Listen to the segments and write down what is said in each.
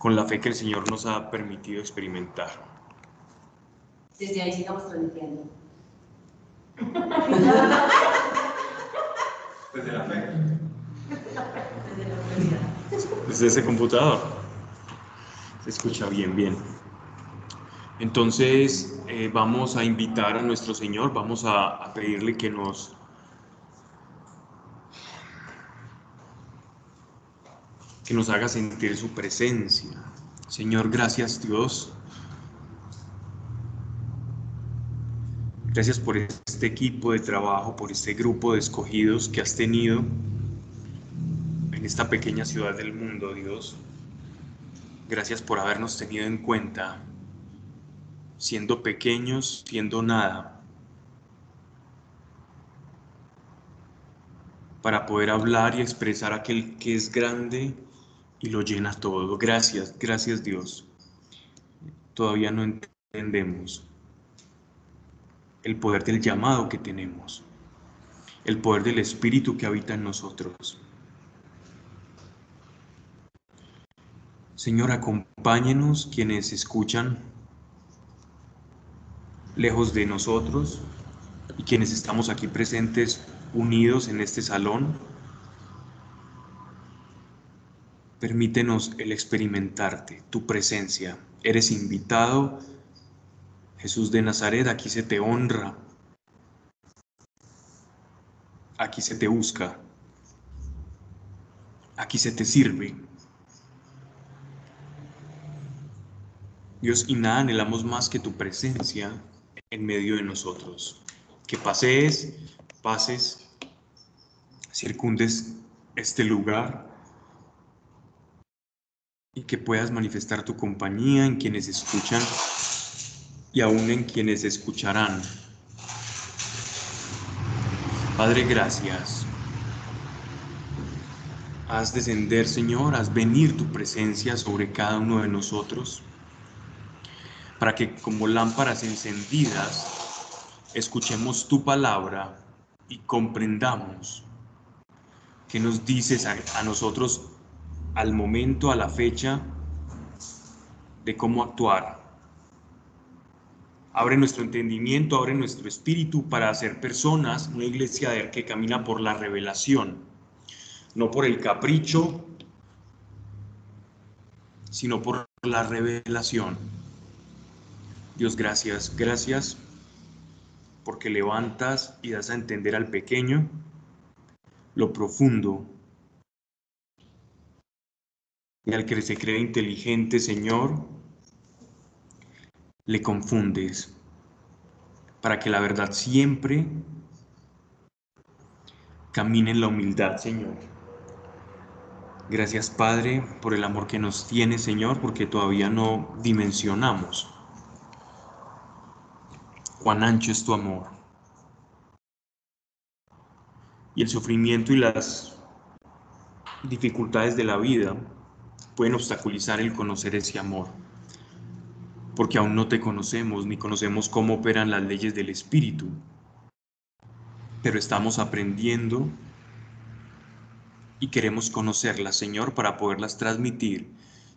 con la fe que el Señor nos ha permitido experimentar. Desde ahí sigamos transmitiendo. Desde la fe. Desde la autoridad. Desde ese computador. Se escucha bien, bien. Entonces eh, vamos a invitar a nuestro Señor, vamos a, a pedirle que nos que nos haga sentir su presencia. Señor, gracias Dios. Gracias por este equipo de trabajo, por este grupo de escogidos que has tenido en esta pequeña ciudad del mundo, Dios. Gracias por habernos tenido en cuenta, siendo pequeños, siendo nada, para poder hablar y expresar aquel que es grande y lo llena todo. Gracias, gracias Dios. Todavía no entendemos el poder del llamado que tenemos, el poder del Espíritu que habita en nosotros. Señor, acompáñenos quienes escuchan lejos de nosotros y quienes estamos aquí presentes unidos en este salón. Permítenos el experimentarte, tu presencia. Eres invitado Jesús de Nazaret, aquí se te honra, aquí se te busca, aquí se te sirve. Dios, y nada anhelamos más que tu presencia en medio de nosotros. Que pasees, pases, circundes este lugar y que puedas manifestar tu compañía en quienes escuchan y aún en quienes escucharán. Padre, gracias. Haz descender, Señor, haz venir tu presencia sobre cada uno de nosotros, para que como lámparas encendidas escuchemos tu palabra y comprendamos qué nos dices a, a nosotros al momento, a la fecha, de cómo actuar Abre nuestro entendimiento, abre nuestro espíritu para ser personas, una iglesia que camina por la revelación, no por el capricho, sino por la revelación. Dios, gracias, gracias porque levantas y das a entender al pequeño lo profundo. Y al que se cree inteligente, Señor, le confundes, para que la verdad siempre camine en la humildad, Señor. Gracias, Padre, por el amor que nos tiene, Señor, porque todavía no dimensionamos cuán ancho es tu amor. Y el sufrimiento y las dificultades de la vida pueden obstaculizar el conocer ese amor porque aún no te conocemos ni conocemos cómo operan las leyes del Espíritu. Pero estamos aprendiendo y queremos conocerlas, Señor, para poderlas transmitir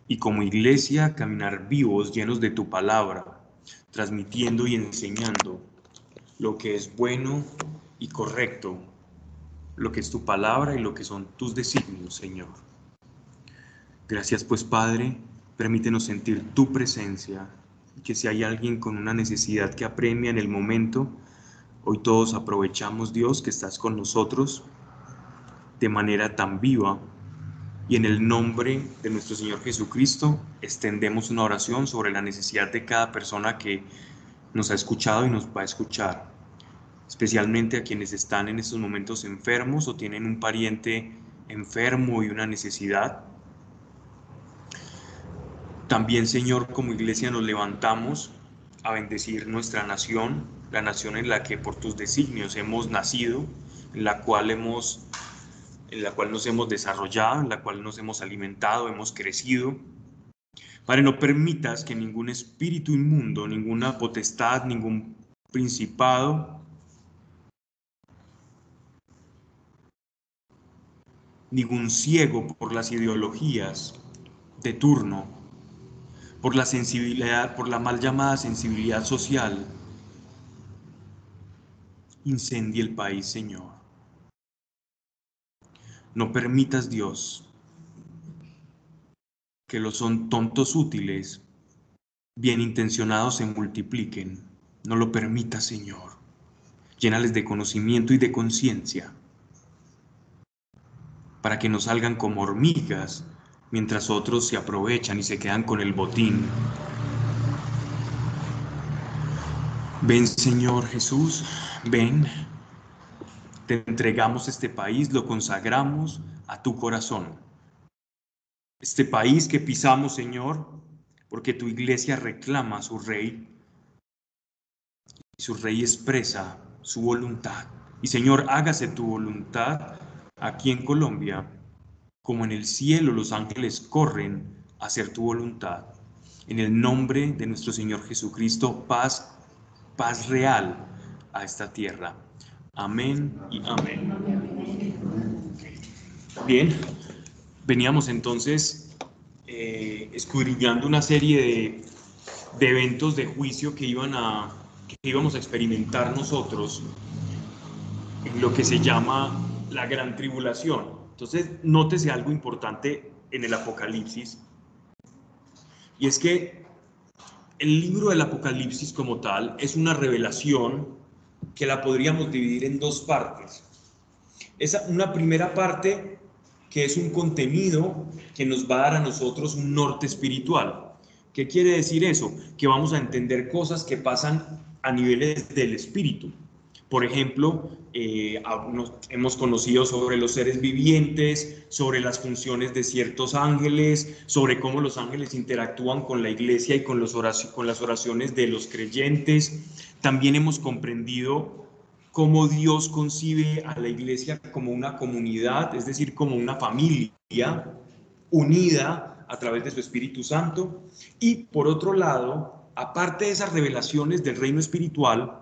y como iglesia caminar vivos, llenos de tu palabra, transmitiendo y enseñando lo que es bueno y correcto, lo que es tu palabra y lo que son tus designios, Señor. Gracias pues, Padre, permítenos sentir tu presencia que si hay alguien con una necesidad que apremia en el momento, hoy todos aprovechamos, Dios, que estás con nosotros de manera tan viva. Y en el nombre de nuestro Señor Jesucristo, extendemos una oración sobre la necesidad de cada persona que nos ha escuchado y nos va a escuchar, especialmente a quienes están en estos momentos enfermos o tienen un pariente enfermo y una necesidad también, Señor, como iglesia nos levantamos a bendecir nuestra nación, la nación en la que por tus designios hemos nacido, en la cual hemos la cual nos hemos desarrollado, en la cual nos hemos alimentado, hemos crecido. Padre, no permitas que ningún espíritu inmundo, ninguna potestad, ningún principado, ningún ciego por las ideologías de turno por la sensibilidad, por la mal llamada sensibilidad social, incendie el país, Señor. No permitas, Dios, que los son tontos útiles, bien intencionados se multipliquen. No lo permitas, Señor. Llénales de conocimiento y de conciencia para que no salgan como hormigas mientras otros se aprovechan y se quedan con el botín. Ven Señor Jesús, ven, te entregamos este país, lo consagramos a tu corazón. Este país que pisamos, Señor, porque tu iglesia reclama a su rey y su rey expresa su voluntad. Y Señor, hágase tu voluntad aquí en Colombia como en el cielo los ángeles corren a hacer tu voluntad. En el nombre de nuestro Señor Jesucristo, paz, paz real a esta tierra. Amén y amén. Bien, veníamos entonces eh, escudriñando una serie de, de, eventos de juicio que, iban a, que íbamos a experimentar nosotros en lo que se llama la gran tribulación. Entonces, nótese algo importante en el Apocalipsis, y es que el libro del Apocalipsis como tal es una revelación que la podríamos dividir en dos partes. Esa, una primera parte que es un contenido que nos va a dar a nosotros un norte espiritual. ¿Qué quiere decir eso? Que vamos a entender cosas que pasan a niveles del espíritu. Por ejemplo, eh, hemos conocido sobre los seres vivientes, sobre las funciones de ciertos ángeles, sobre cómo los ángeles interactúan con la iglesia y con, los con las oraciones de los creyentes. También hemos comprendido cómo Dios concibe a la iglesia como una comunidad, es decir, como una familia unida a través de su Espíritu Santo. Y por otro lado, aparte de esas revelaciones del reino espiritual,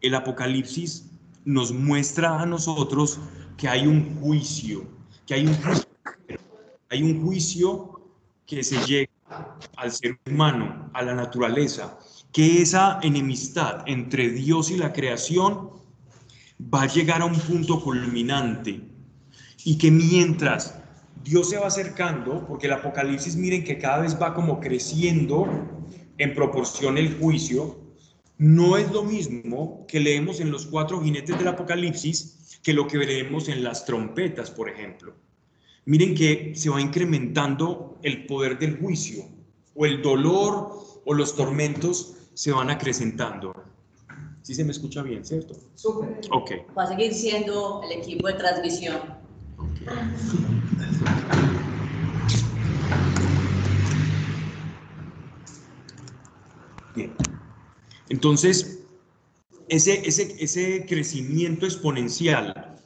el Apocalipsis nos muestra a nosotros que hay un juicio, que hay un juicio, que se llega al ser humano, a la naturaleza, que esa enemistad entre Dios y la creación va a llegar a un punto culminante y que mientras Dios se va acercando, porque el Apocalipsis miren que cada vez va como creciendo en proporción el juicio, no es lo mismo que leemos en los cuatro jinetes del Apocalipsis que lo que veremos en las trompetas, por ejemplo. Miren que se va incrementando el poder del juicio, o el dolor o los tormentos se van acrecentando. ¿Sí se me escucha bien, cierto? Súper. Ok. Va a seguir siendo el equipo de transmisión. Bien. Entonces, ese, ese, ese crecimiento exponencial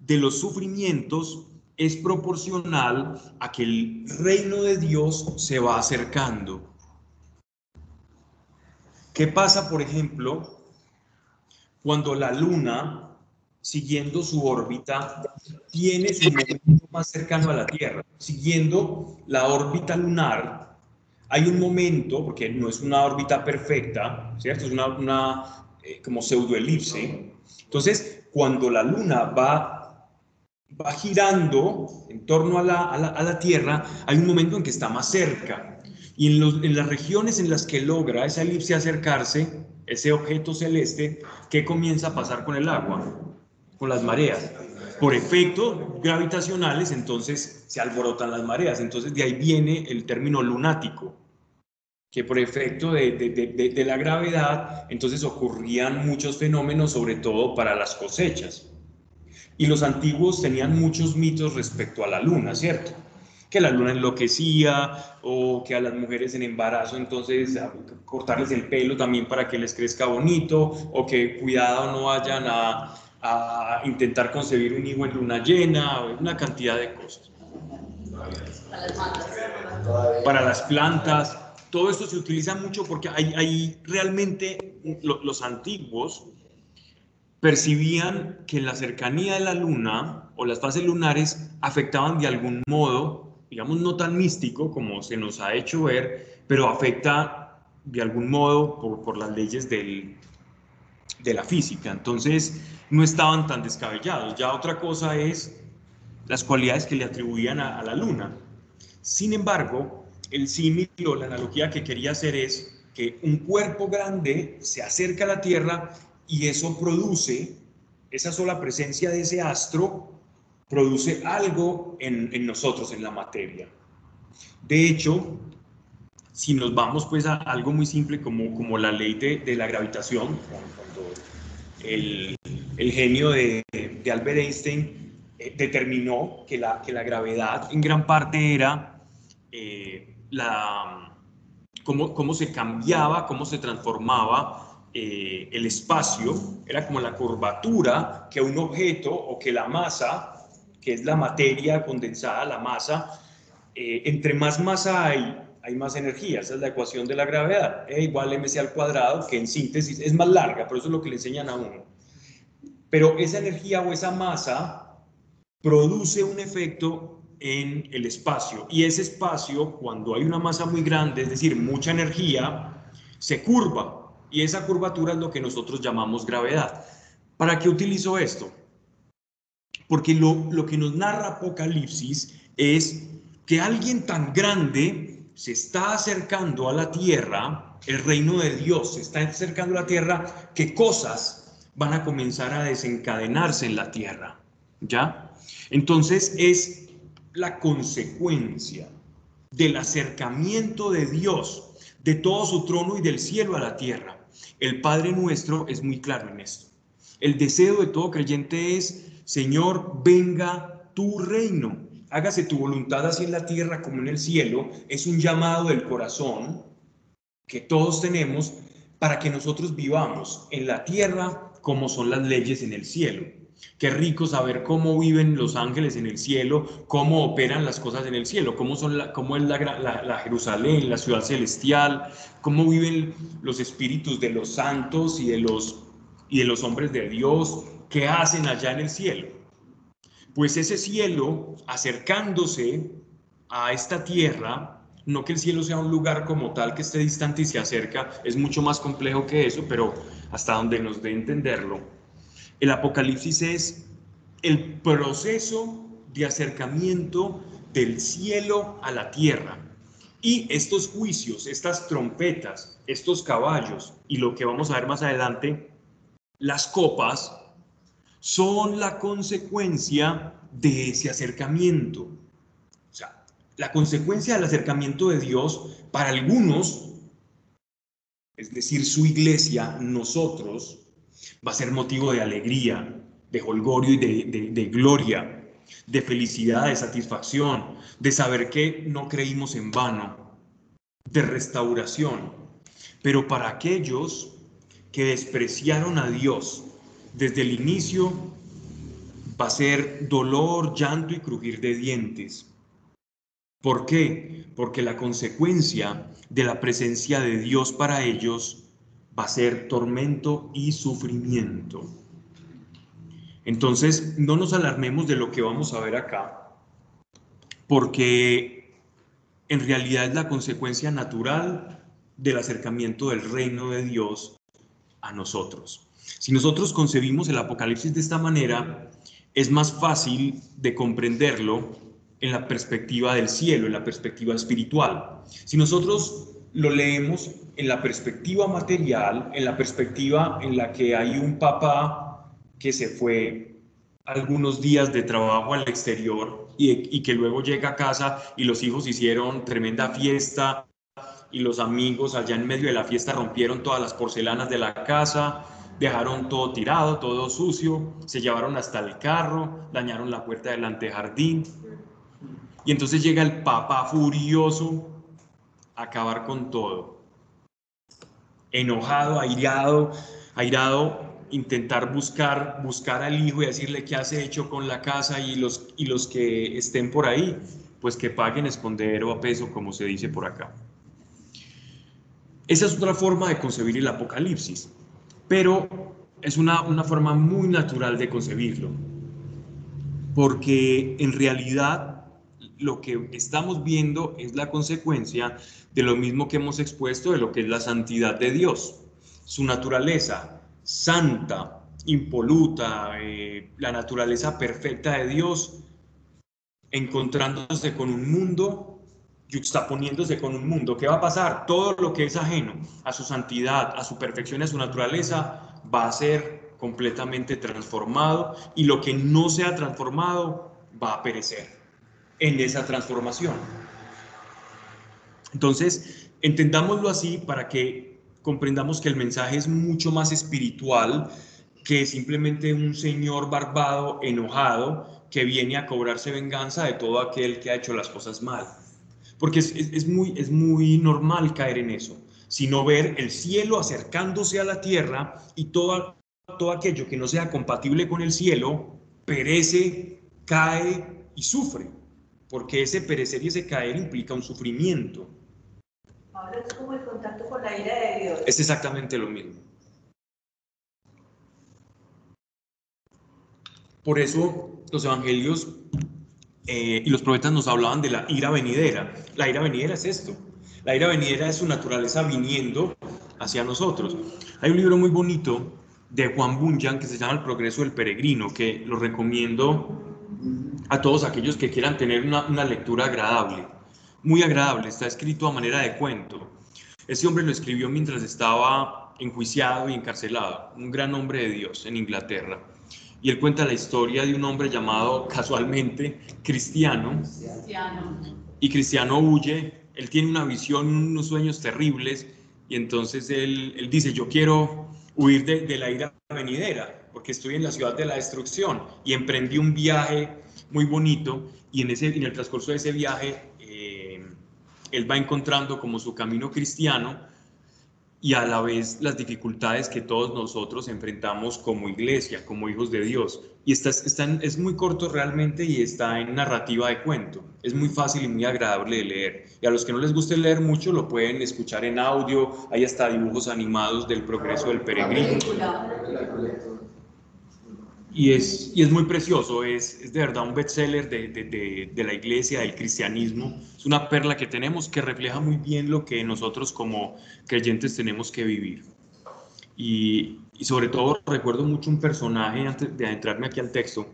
de los sufrimientos es proporcional a que el reino de Dios se va acercando. ¿Qué pasa, por ejemplo, cuando la luna, siguiendo su órbita, tiene su momento más cercano a la Tierra? Siguiendo la órbita lunar, hay un momento, porque no es una órbita perfecta, ¿cierto? Es una, una eh, como pseudoelipse. Entonces, cuando la Luna va, va girando en torno a la, a, la, Tierra, hay un momento en que está más cerca. Y en, en las regiones en las que logra esa elipse acercarse, ese objeto celeste, ¿qué comienza a pasar con el agua? Con las mareas por efectos gravitacionales, entonces se alborotan las mareas. Entonces de ahí viene el término lunático, que por efecto de, de, de, la gravedad, entonces ocurrían muchos fenómenos, sobre todo para las cosechas. Y los antiguos tenían muchos mitos respecto a la luna, ¿cierto? Que la luna enloquecía o que a las mujeres en embarazo entonces cortarles el pelo también para que les crezca bonito o que cuidado no vayan a, a intentar concebir un hijo en luna llena, una cantidad de cosas. Para las plantas, todo esto se utiliza mucho porque hay, realmente los antiguos percibían que la cercanía de la luna o las fases lunares afectaban de algún modo digamos, no tan místico como se nos ha hecho ver, pero afecta de algún modo por, las leyes del, de la física. Entonces, no estaban tan descabellados. Ya otra cosa es las cualidades que le atribuían a, la luna. Sin embargo, el símil o la analogía que quería hacer es que un cuerpo grande se acerca a la Tierra y eso produce, esa sola presencia de ese astro, produce algo en, nosotros, en la materia. De hecho, si nos vamos pues a algo muy simple como, como la ley de, la gravitación, cuando el, genio de, Albert Einstein eh, determinó que la, que la gravedad en gran parte era eh, la, cómo, cómo, se cambiaba, cómo se transformaba eh, el espacio, era como la curvatura que un objeto o que la masa, que es la materia condensada, la masa, entre más masa hay, hay más energía. Esa es la ecuación de la gravedad. E igual mc al cuadrado, que en síntesis es más larga, pero eso es lo que le enseñan a uno. Pero esa energía o esa masa produce un efecto en el espacio y ese espacio cuando hay una masa muy grande, es decir, mucha energía, se curva y esa curvatura es lo que nosotros llamamos gravedad. ¿Para qué utilizo esto? Porque lo, lo que nos narra Apocalipsis es que alguien tan grande se está acercando a la tierra, el reino de Dios se está acercando a la tierra, que cosas van a comenzar a desencadenarse en la tierra. ¿Ya? Entonces es la consecuencia del acercamiento de Dios, de todo su trono y del cielo a la tierra. El Padre nuestro es muy claro en esto. El deseo de todo creyente es, Señor, venga tu reino, hágase tu voluntad así en la tierra como en el cielo. Es un llamado del corazón que todos tenemos para que nosotros vivamos en la tierra como son las leyes en el cielo. Qué rico saber cómo viven los ángeles en el cielo, cómo operan las cosas en el cielo, cómo, son la, cómo es la, Jerusalén, la ciudad celestial, cómo viven los espíritus de los santos y de los, y de los hombres de Dios, qué hacen allá en el cielo. Pues ese cielo, acercándose a esta tierra, no que el cielo sea un lugar como tal que esté distante y se acerca, es mucho más complejo que eso, pero hasta donde nos dé entenderlo, el Apocalipsis es el proceso de acercamiento del cielo a la tierra. Y estos juicios, estas trompetas, estos caballos y lo que vamos a ver más adelante, las copas, son la consecuencia de ese acercamiento. La consecuencia del acercamiento de Dios para algunos, es decir, su iglesia, nosotros, va a ser motivo de alegría, de holgorio y de, gloria, de felicidad, de satisfacción, de saber que no creímos en vano, de restauración. Pero para aquellos que despreciaron a Dios desde el inicio, va a ser dolor, llanto y crujir de dientes. ¿Por qué? Porque la consecuencia de la presencia de Dios para ellos va a ser tormento y sufrimiento. Entonces, no nos alarmemos de lo que vamos a ver acá, porque en realidad es la consecuencia natural del acercamiento del reino de Dios a nosotros. Si nosotros concebimos el Apocalipsis de esta manera, es más fácil de comprenderlo en la perspectiva del cielo, en la perspectiva espiritual. Si nosotros lo leemos en la perspectiva material, en la perspectiva en la que hay un papá que se fue algunos días de trabajo al exterior y, que luego llega a casa y los hijos hicieron tremenda fiesta y los amigos allá en medio de la fiesta rompieron todas las porcelanas de la casa, dejaron todo tirado, todo sucio, se llevaron hasta el carro, dañaron la puerta del antejardín. Y entonces llega el papá furioso a acabar con todo enojado, airado, airado, intentar buscar, buscar al hijo y decirle qué hace hecho con la casa y los, y los que estén por ahí, pues que paguen escondedero a peso, como se dice por acá. Esa es otra forma de concebir el apocalipsis, pero es una, una forma muy natural de concebirlo, porque en realidad lo que estamos viendo es la consecuencia de lo mismo que hemos expuesto de lo que es la santidad de Dios. Su naturaleza santa, impoluta, eh, la naturaleza perfecta de Dios, encontrándose con un mundo, juxtaponiéndose con un mundo. ¿Qué va a pasar? Todo lo que es ajeno a su santidad, a su perfección, a su naturaleza, va a ser completamente transformado y lo que no sea transformado va a perecer en esa transformación. Entonces, entendámoslo así para que comprendamos que el mensaje es mucho más espiritual que simplemente un señor barbado, enojado, que viene a cobrarse venganza de todo aquel que ha hecho las cosas mal. Porque es, muy, es muy normal caer en eso, sino ver el cielo acercándose a la tierra y todo, todo aquello que no sea compatible con el cielo perece, cae y sufre, porque ese perecer y ese caer implica un sufrimiento. Ahora es como el contacto con la ira de Dios. Es exactamente lo mismo. Por eso los evangelios eh, y los profetas nos hablaban de la ira venidera. La ira venidera es esto. La ira venidera es su naturaleza viniendo hacia nosotros. Hay un libro muy bonito de Juan Bunyan que se llama El progreso del peregrino, que lo recomiendo a todos aquellos que quieran tener una, una lectura agradable. Muy agradable, está escrito a manera de cuento. Ese hombre lo escribió mientras estaba enjuiciado y encarcelado, un gran hombre de Dios en Inglaterra y él cuenta la historia de un hombre llamado casualmente Cristiano. Y Cristiano huye, él tiene una visión, unos sueños terribles, y entonces él, dice, yo quiero huir de, la ira venidera, porque estoy en la ciudad de la destrucción, y emprendí un viaje muy bonito, y en, ese, en el transcurso de ese viaje, eh, él va encontrando como su camino cristiano, y a la vez las dificultades que todos nosotros enfrentamos como iglesia, como hijos de Dios. Y está, es muy corto realmente y está en narrativa de cuento. Es muy fácil y muy agradable de leer. Y a los que no les guste leer mucho lo pueden escuchar en audio. Hay hasta dibujos animados del progreso del peregrino y es, y es muy precioso, es, es de verdad un bestseller de, de, de, la iglesia, del cristianismo, es una perla que tenemos que refleja muy bien lo que nosotros como creyentes tenemos que vivir. Y, y sobre todo recuerdo mucho un personaje, antes de adentrarme aquí al texto,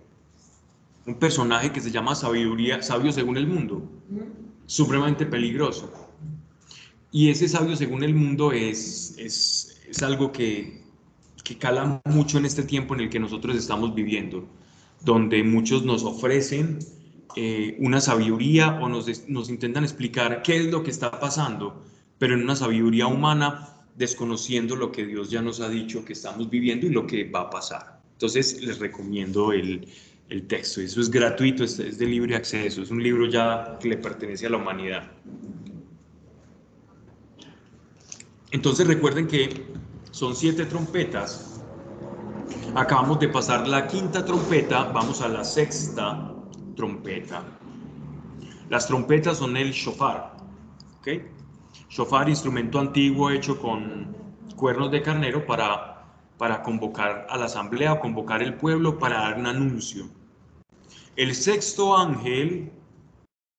un personaje que se llama Sabiduría, Sabio según el mundo, supremamente peligroso. Y ese sabio según el mundo es, es, es algo que, que cala mucho en este tiempo en el que nosotros estamos viviendo, donde muchos nos ofrecen eh, una sabiduría o nos, nos intentan explicar qué es lo que está pasando, pero en una sabiduría humana, desconociendo lo que Dios ya nos ha dicho que estamos viviendo y lo que va a pasar. Entonces les recomiendo el, el texto. Eso es gratuito, es, es de libre acceso, es un libro ya que le pertenece a la humanidad. Entonces recuerden que son siete trompetas. Acabamos de pasar la quinta trompeta, vamos a la sexta trompeta. Las trompetas son el shofar. ¿ok? Shofar, instrumento antiguo hecho con cuernos de carnero para, para convocar a la asamblea o convocar el pueblo para dar un anuncio. El sexto ángel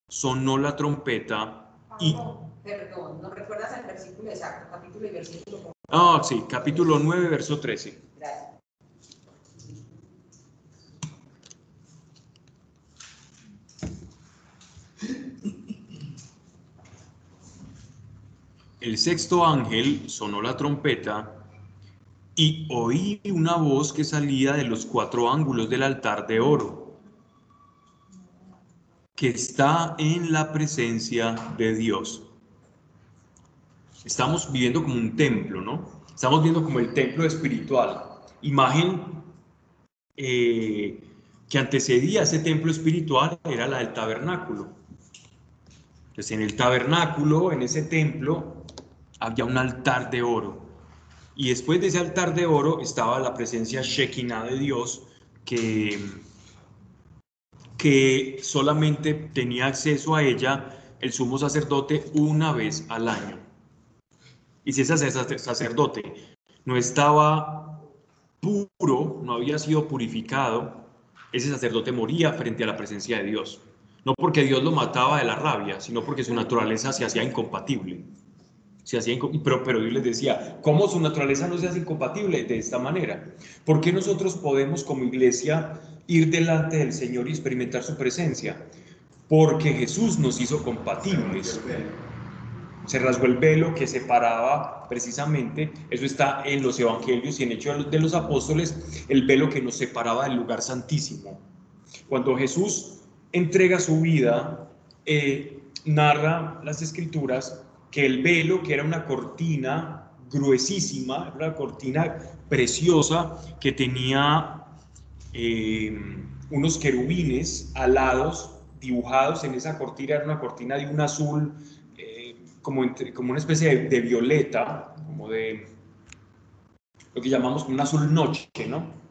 sonó la trompeta y... Perdón, ¿no recuerdas el versículo exacto, capítulo y versículo? Ah, sí, capítulo 9, verso 13. El sexto ángel sonó la trompeta y oí una voz que salía de los cuatro ángulos del altar de oro, que está en la presencia de Dios. Estamos viviendo como un templo, ¿no? Estamos viendo como el templo espiritual. Imagen eh, que antecedía a ese templo espiritual era la del tabernáculo. Entonces, en el tabernáculo, en ese templo, había un altar de oro. Y después de ese altar de oro estaba la presencia Shekinah de Dios, que, que solamente tenía acceso a ella el sumo sacerdote una vez al año. Y si ese sacerdote no estaba puro, no había sido purificado, ese sacerdote moría frente a la presencia de Dios. No porque Dios lo mataba de la rabia, sino porque su naturaleza se hacía incompatible. Se hacía pero, pero Dios les decía, ¿cómo su naturaleza no se hace incompatible? De esta manera. ¿Por qué nosotros podemos como iglesia ir delante del Señor y experimentar su presencia? Porque Jesús nos hizo compatibles. Se rasgó el velo que separaba precisamente, eso está en los evangelios y en Hechos de los Apóstoles, el velo que nos separaba del lugar santísimo. Cuando Jesús entrega su vida, eh, narra las escrituras que el velo, que era una cortina gruesísima, una cortina preciosa que tenía eh, unos querubines alados dibujados en esa cortina, era una cortina de un azul como, como una especie de, de, violeta, como de lo que llamamos un azul noche, ¿no?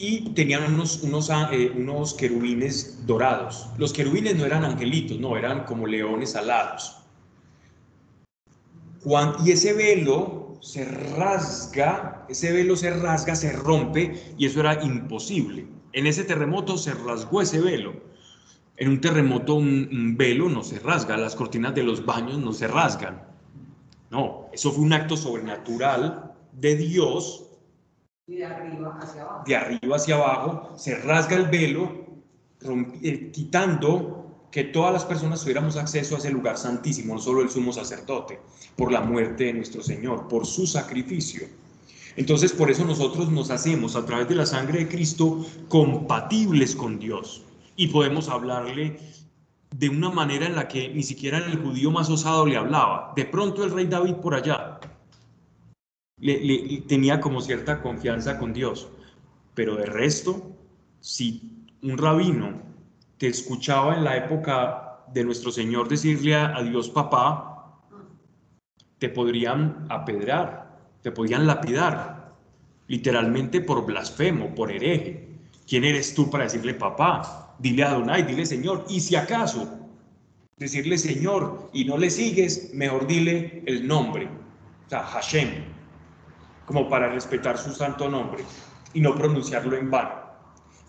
y tenían unos, unos, ah, eh, unos querubines dorados. Los querubines no eran angelitos, no, eran como leones alados. y ese velo se rasga, ese velo se rasga, se rompe y eso era imposible. En ese terremoto se rasgó ese velo. En un terremoto un velo no se rasga, las cortinas de los baños no se rasgan. No, eso fue un acto sobrenatural de Dios de arriba hacia abajo. De arriba hacia abajo, se rasga el velo, eh, quitando que todas las personas tuviéramos acceso a ese lugar santísimo, no solo el sumo sacerdote, por la muerte de nuestro Señor, por su sacrificio. Entonces, por eso nosotros nos hacemos a través de la sangre de Cristo compatibles con Dios y podemos hablarle de una manera en la que ni siquiera el judío más osado le hablaba. De pronto el rey David por allá le, tenía como cierta confianza con Dios. Pero de resto, si un rabino te escuchaba en la época de nuestro Señor decirle a, Dios papá, te podrían apedrar, te podían lapidar, literalmente por blasfemo, por hereje. ¿Quién eres tú para decirle papá? Dile a Adonai, dile Señor. Y si acaso decirle Señor y no le sigues, mejor dile el nombre, o sea, Hashem como para respetar su santo nombre y no pronunciarlo en vano.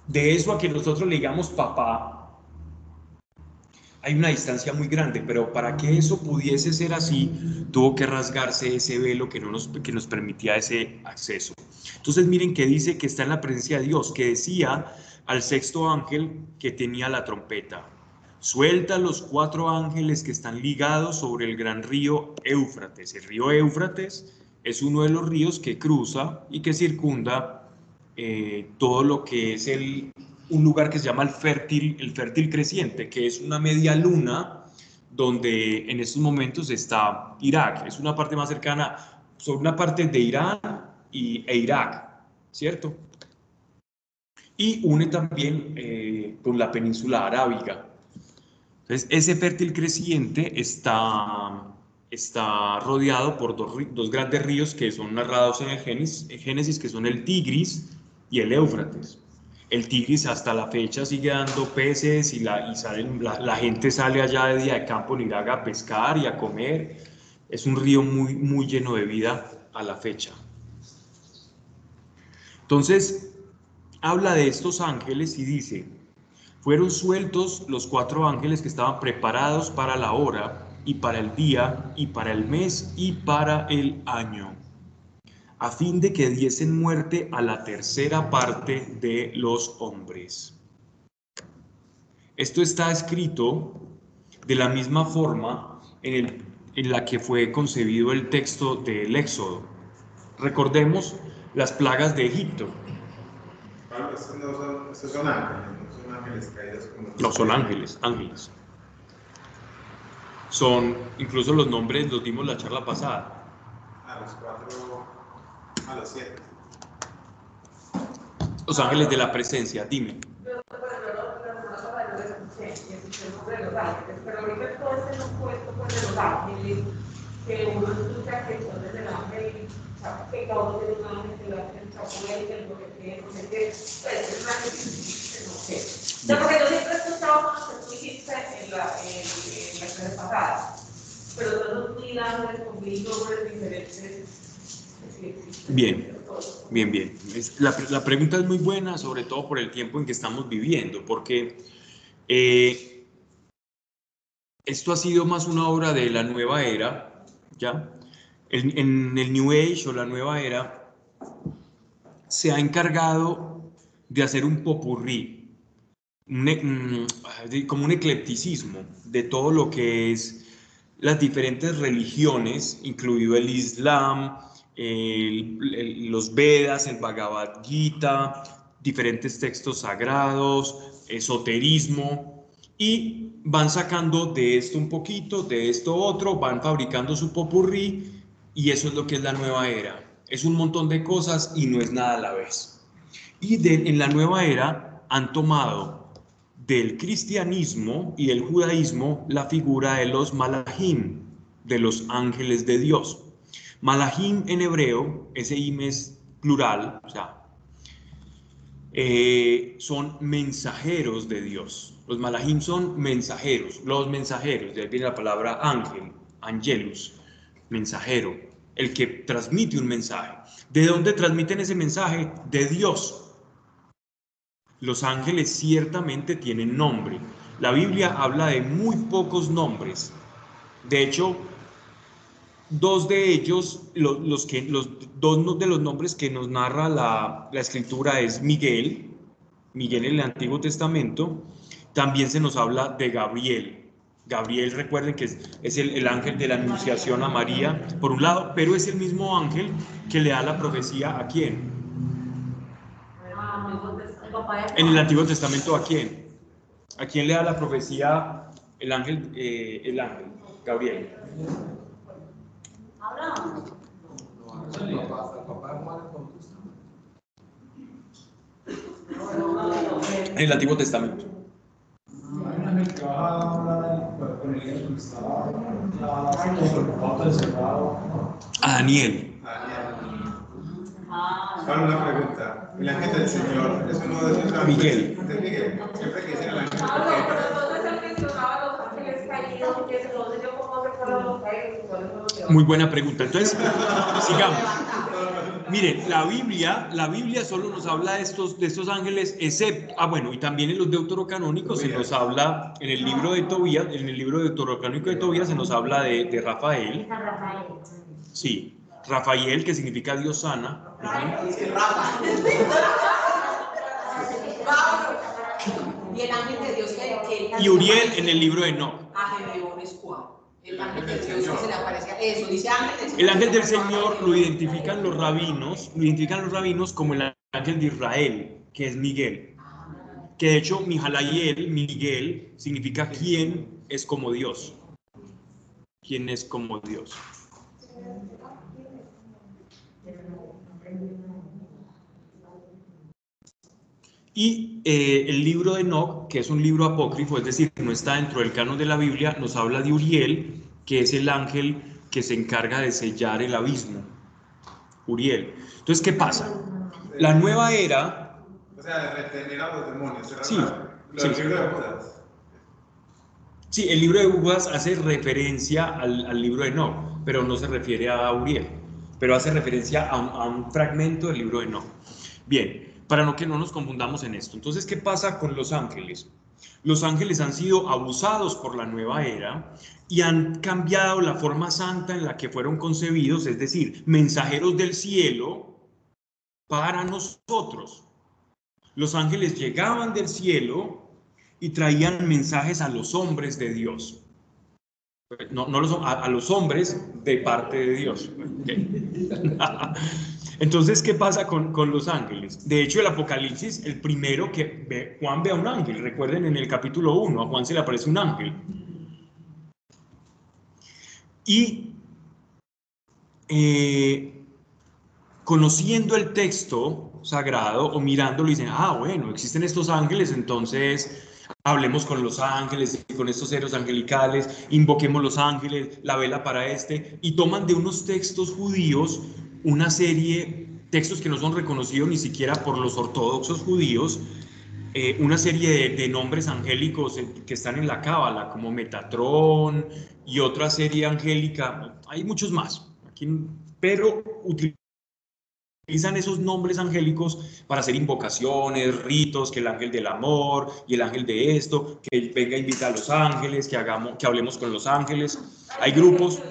De eso a que nosotros le digamos papá, hay una distancia muy grande, pero para que eso pudiese ser así, tuvo que rasgarse ese velo que, no nos, que nos permitía ese acceso. Entonces miren que dice que está en la presencia de Dios, que decía al sexto ángel que tenía la trompeta, suelta los cuatro ángeles que están ligados sobre el gran río Éufrates. El río Éufrates es uno de los ríos que cruza y que circunda eh, todo lo que es el, un lugar que se llama el fértil, el fértil creciente, que es una media luna donde en estos momentos está Irak. Es una parte más cercana, son una parte de Irán y, e Irak, ¿cierto? Y une también eh, con la península arábiga. Entonces, ese fértil creciente está está rodeado por dos, dos, grandes ríos que son narrados en el Génesis, que son el Tigris y el Éufrates. El Tigris hasta la fecha sigue dando peces y, la, y salen, la, gente sale allá de día de campo en Irak a pescar y a comer. Es un río muy, muy lleno de vida a la fecha. Entonces, habla de estos ángeles y dice, fueron sueltos los cuatro ángeles que estaban preparados para la hora y para el día y para el mes y para el año, a fin de que diesen muerte a la tercera parte de los hombres. Esto está escrito de la misma forma en, en la que fue concebido el texto del Éxodo. Recordemos las plagas de Egipto. No son ángeles, ángeles son, incluso los nombres los dimos la charla pasada. A los cuatro, a los siete. Los ángeles de la presencia, dime. Pero ahorita todo puesto de los ángeles, que uno escucha que son desde el ángel, la, Bien, bien, bien. La, la, pregunta es muy buena, sobre todo por el tiempo en que estamos viviendo, porque Eh, esto ha sido más una obra de la nueva era, ¿ya? En, en el New Age o la nueva era se ha encargado de hacer un popurrí, un e- mm, como un eclecticismo de todo lo que es las diferentes religiones, incluido el Islam, el- el- los Vedas, el Bhagavad Gita, diferentes textos sagrados, esoterismo, y van sacando de esto un poquito, de esto otro, van fabricando su popurrí, y eso es lo que es la nueva era. Es un montón de cosas y no es nada a la vez. Y en la nueva era han tomado del cristianismo y el judaísmo la figura de los malachim, de los ángeles de Dios. Malachim en hebreo, ese im es plural, o sea, eh, son mensajeros de Dios. Los malachim son mensajeros, los mensajeros, de ahí viene la palabra ángel, angelus, mensajero, el que transmite un mensaje. ¿De dónde transmiten ese mensaje? De Dios. Los ángeles ciertamente tienen nombre. La Biblia habla de muy pocos nombres. De hecho, dos de ellos, lo- los, que, los dos de los nombres que nos narra la, la escritura es Miguel, Miguel en el Antiguo Testamento. También se nos habla de Gabriel. Gabriel, recuerden que es, el, el ángel de la anunciación a María, por un lado, pero es el mismo ángel que le da la profecía a quién. En el Antiguo Testamento, ¿a quién? ¿A quién le da la profecía el ángel, eh, el ángel, Gabriel? En el Antiguo Testamento. Hay que baja a hablar con Daniel. Ah, una pregunta. El ángel del Señor es uno de esos ángeles. Miguel. Es Miguel. Siempre que dicen el ángel, Ah, no, porque pero entonces él mencionaba los ángeles caídos, que es entonces yo cómo recuerdo los caídos, ¿cuáles son los que van? Muy buena pregunta. Entonces, sigamos. Miren, la Biblia, la Biblia solo nos habla de estos, de estos ángeles, excepto, ah bueno, y también en los deuterocanónicos se nos habla, en el libro de Tobías, en el libro deuterocanónico de Tobías se nos habla de, de Rafael, sí, Rafael, que significa Dios sana. Y el ángel de Dios que y Uriel en el libro de No. A Gedeón es cuál. El ángel de Dios que se le aparecía. Eso, dice ángel del Señor. El ángel del Señor lo identifican los rabinos, lo identifican los rabinos como el ángel de Israel, que es Miguel. Que de hecho, Mijalayel, Miguel, significa quién es como Dios. ¿Quién es como Dios? Y eh, el libro de Enoch, que es un libro apócrifo, es decir, no está dentro del canon de la Biblia, nos habla de Uriel, que es el ángel que se encarga de sellar el abismo. Uriel. Entonces, ¿qué pasa? La nueva era, O sea, de retener a los demonios. ¿era Sí, sí, sí. de sí, el libro de Judas hace referencia al, al libro de Enoch, pero no se refiere a Uriel, pero hace referencia a un, a un fragmento del libro de Enoch. Bien, para no que no nos confundamos en esto. Entonces, ¿qué pasa con los ángeles? Los ángeles han sido abusados por la nueva era y han cambiado la forma santa en la que fueron concebidos, es decir, mensajeros del cielo para nosotros. Los ángeles llegaban del cielo y traían mensajes a los hombres de Dios. No, no los, a, a los hombres de parte de Dios. Ok. Entonces, ¿qué pasa con, con los ángeles? De hecho, el Apocalipsis, el primero que ve, Juan ve a un ángel. Recuerden en el capítulo 1, a Juan se le aparece un ángel. Y eh, conociendo el texto sagrado o mirándolo, dicen, ah, bueno, existen estos ángeles, entonces hablemos con los ángeles con estos seres angelicales, invoquemos los ángeles, la vela para este, y toman de unos textos judíos una serie, textos que no son reconocidos ni siquiera por los ortodoxos judíos, eh, una serie de, de nombres angélicos que están en la Cábala, como Metatrón y otra serie angélica, hay muchos más, aquí, pero utilizan esos nombres angélicos para hacer invocaciones, ritos, que el ángel del amor y el ángel de esto, que venga a invitar a los ángeles, que hagamos, que hablemos con los ángeles. Hay grupos,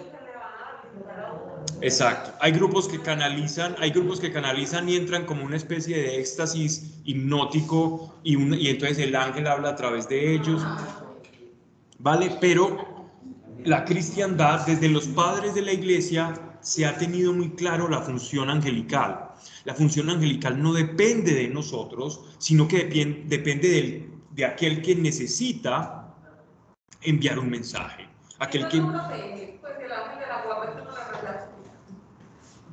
exacto, hay grupos que canalizan, hay grupos que canalizan y entran como una especie de éxtasis hipnótico y, un- y entonces el ángel habla a través de ellos, ¿vale? Pero la cristiandad, desde los padres de la iglesia, se ha tenido muy claro la función angelical. La función angelical no depende de nosotros, sino que depende del- de aquel que necesita enviar un mensaje. Aquel que... Pues el ángel de la guarda es una realidad.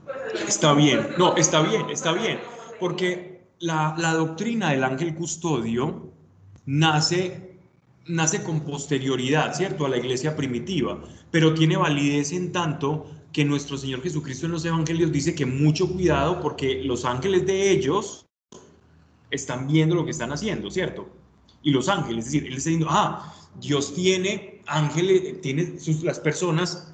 Pues el- Está bien, no, está bien, está bien, porque la, la doctrina del ángel custodio nace, nace con posterioridad, ¿cierto?, a la iglesia primitiva, pero tiene validez en tanto que nuestro Señor Jesucristo en los evangelios dice que mucho cuidado porque los ángeles de ellos están viendo lo que están haciendo, ¿cierto? Y los ángeles, es decir, él está diciendo, ah, Dios tiene ángeles, tiene sus, las personas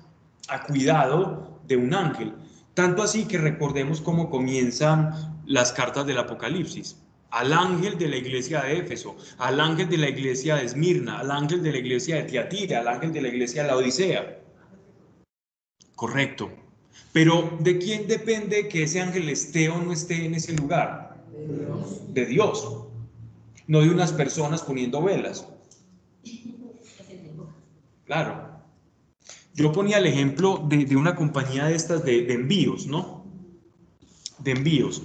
a cuidado de un ángel. Tanto así que recordemos cómo comienzan las cartas del Apocalipsis. Al ángel de la iglesia de Éfeso, al ángel de la iglesia de Esmirna, al ángel de la iglesia de Tiatira, al ángel de la iglesia de la Odisea. Correcto. Pero ¿de quién depende que ese ángel esté o no esté en ese lugar? De Dios. No de unas personas poniendo velas. Claro. Yo ponía el ejemplo de, de una compañía de estas de, de envíos, ¿no? De envíos.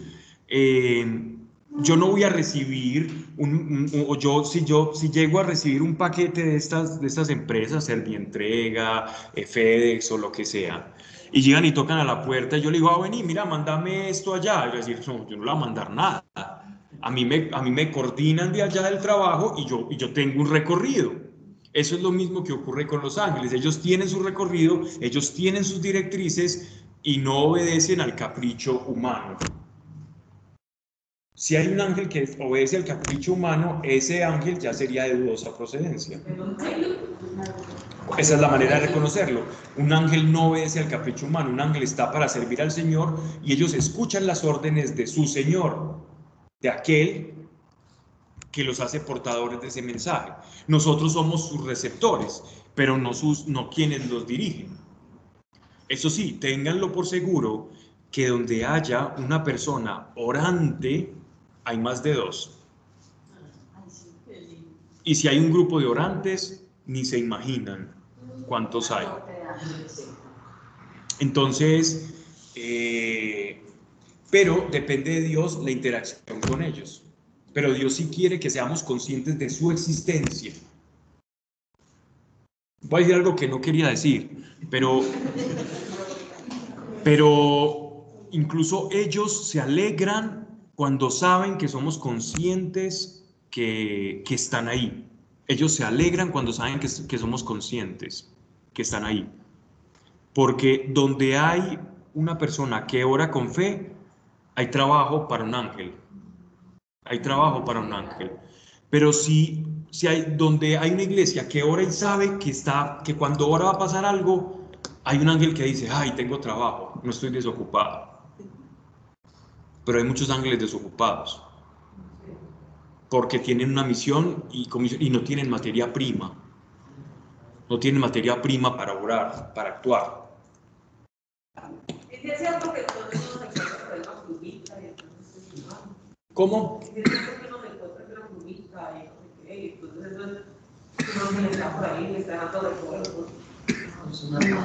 Eh, yo no voy a recibir un, un- o yo si yo si llego a recibir un paquete de estas de estas empresas, Servientrega, eh, FedEx o lo que sea, y llegan y tocan a la puerta, y yo le digo, ah, vení, mira, mándame esto allá. Y yo decir, no, yo no le voy a mandar nada. A mí me, a mí me coordinan de allá del trabajo y yo, y yo tengo un recorrido. Eso es lo mismo que ocurre con los ángeles. Ellos tienen su recorrido, ellos tienen sus directrices y no obedecen al capricho humano. Si hay un ángel que obedece al capricho humano, ese ángel ya sería de dudosa procedencia. Esa es la manera de reconocerlo. Un ángel no obedece al capricho humano, un ángel está para servir al Señor y ellos escuchan las órdenes de su Señor, de aquel que los hace portadores de ese mensaje. Nosotros somos sus receptores, pero no, sus, no quienes los dirigen. Eso sí, ténganlo por seguro que donde haya una persona orante, hay más de dos. Y si hay un grupo de orantes, ni se imaginan cuántos hay. Entonces, eh, pero depende de Dios la interacción con ellos. Pero Dios sí quiere que seamos conscientes de su existencia. Voy a decir algo que no quería decir, pero, pero incluso ellos se alegran cuando saben que somos conscientes que, que están ahí. Ellos se alegran cuando saben que, que somos conscientes que están ahí. Porque donde hay una persona que ora con fe, hay trabajo para un ángel. Hay trabajo para un ángel. Pero si, si hay donde hay una iglesia que ora y sabe que está que cuando ora va a pasar algo, hay un ángel que dice, "Ay, tengo trabajo, no estoy desocupado." Pero hay muchos ángeles desocupados. Porque tienen una misión y, y no tienen materia prima. No tienen materia prima para orar, para actuar. Es cierto que uno se encuentra por ahí una plumita y entonces ¿no? ¿Cómo?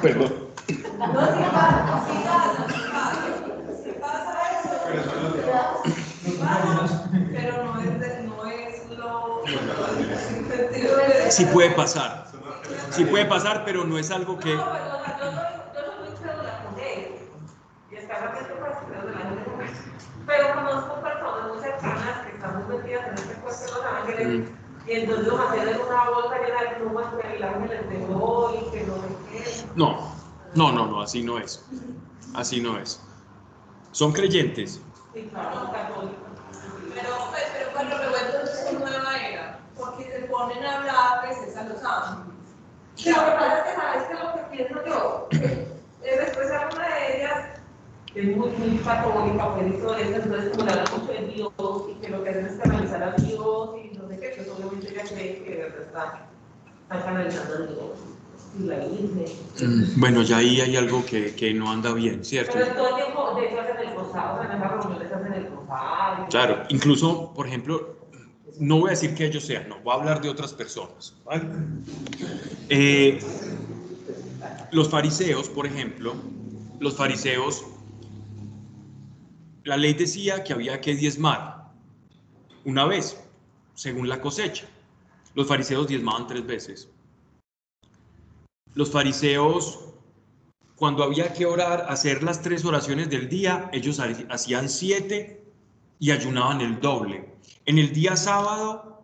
Perdón. No, sí pasa, sí pasa, sí pasa, sí pasa eso. Pero eso no te va. Sí pasa, pero no es, de- no es lo... el sentido de- Sí puede pasar. Sí puede pasar, pero no es algo que... Pero, pues conozco personas muy cercanas que están muy metidas en este cuento de los ángeles. Y entonces mantienen en una bolsa llena de plumas que el ángel les dejó y que no sé qué. No, no, no, no, así no es. Así no es. Son creyentes. Sí, claro, católicos. Pero, pues, pero cuando luego entonces es nueva era, porque se ponen a hablar veces a los ángeles. Lo que pasa es que sabes que lo que pienso yo, que es expresar una de ellas, que es muy, muy católica, y todo eso, entonces como le habla mucho de Dios y que lo que hacen es canalizar a Dios y no sé qué, pues obviamente ella cree que de verdad está, está canalizando a Dios y la Virgen. Bueno, ya ahí hay algo que, que no anda bien, ¿cierto? Pero todo el tiempo, de hecho, hacen el rosado, o sea, en esas reuniones hacen el rosado. Claro, incluso, por ejemplo, no voy a decir que ellos sean, no, voy a hablar de otras personas. ¿vale? Eh, los fariseos, por ejemplo, los fariseos, la ley decía que había que diezmar una vez, según la cosecha. Los fariseos diezmaban tres veces. Los fariseos, cuando había que orar, hacer las tres oraciones del día, ellos ha- hacían siete y ayunaban el doble. En el día sábado,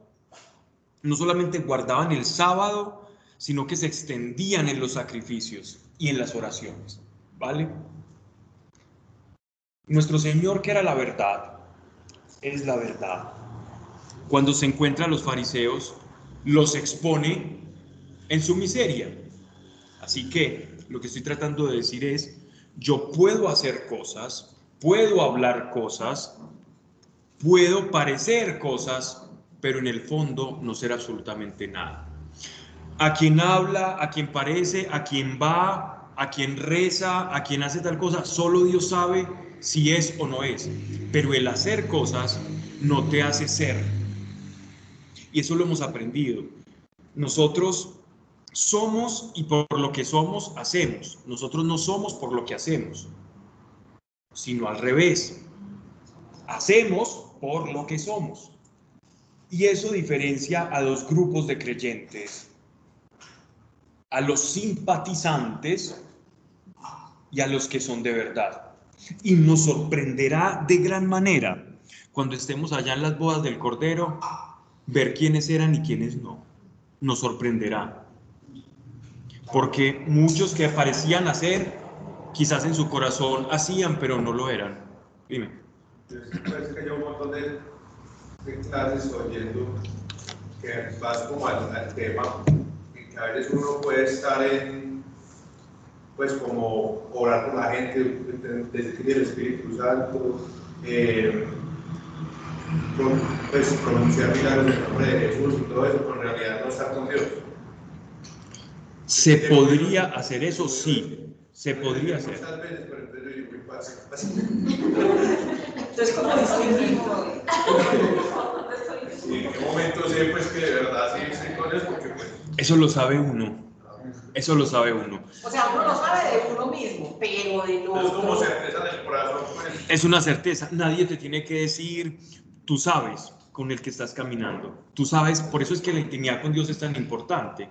no solamente guardaban el sábado, sino que se extendían en los sacrificios y en las oraciones. ¿Vale? Nuestro Señor, que era la verdad, es la verdad. Cuando se encuentra a los fariseos, los expone en su miseria. Así que lo que estoy tratando de decir es, yo puedo hacer cosas, puedo hablar cosas, puedo parecer cosas, pero en el fondo no ser absolutamente nada. A quien habla, a quien parece, a quien va, a quien reza, a quien hace tal cosa, solo Dios sabe si es o no es. Pero el hacer cosas no te hace ser. Y eso lo hemos aprendido. Nosotros somos y por lo que somos hacemos. Nosotros no somos por lo que hacemos, sino al revés. Hacemos por lo que somos. Y eso diferencia a dos grupos de creyentes. A los simpatizantes y a los que son de verdad. Y nos sorprenderá de gran manera cuando estemos allá en las bodas del Cordero ver quiénes eran y quiénes no. Nos sorprenderá. Porque muchos que parecían hacer, quizás en su corazón hacían, pero no lo eran. Dime. Parece que hay un montón de, clases oyendo que vas como tema que a veces uno puede estar en, pues como orar por la gente, decir el Espíritu Santo, eh, pues pronunciar milagros en nombre de Jesús y todo eso, pero en realidad no estar con Dios. ¿Se podría hacer eso? Sí, se podría hacer. Muchas veces, pero entonces distinto. ¿Y en qué momento sé pues que de verdad sí estoy con Dios? Porque pues Eso lo sabe uno. Eso lo sabe uno. O sea, uno lo sabe de uno mismo, pero del es como certeza en el corazón, pues. Es una certeza. Nadie te tiene que decir, tú sabes con el que estás caminando. Tú sabes, por eso es que la intimidad con Dios es tan importante.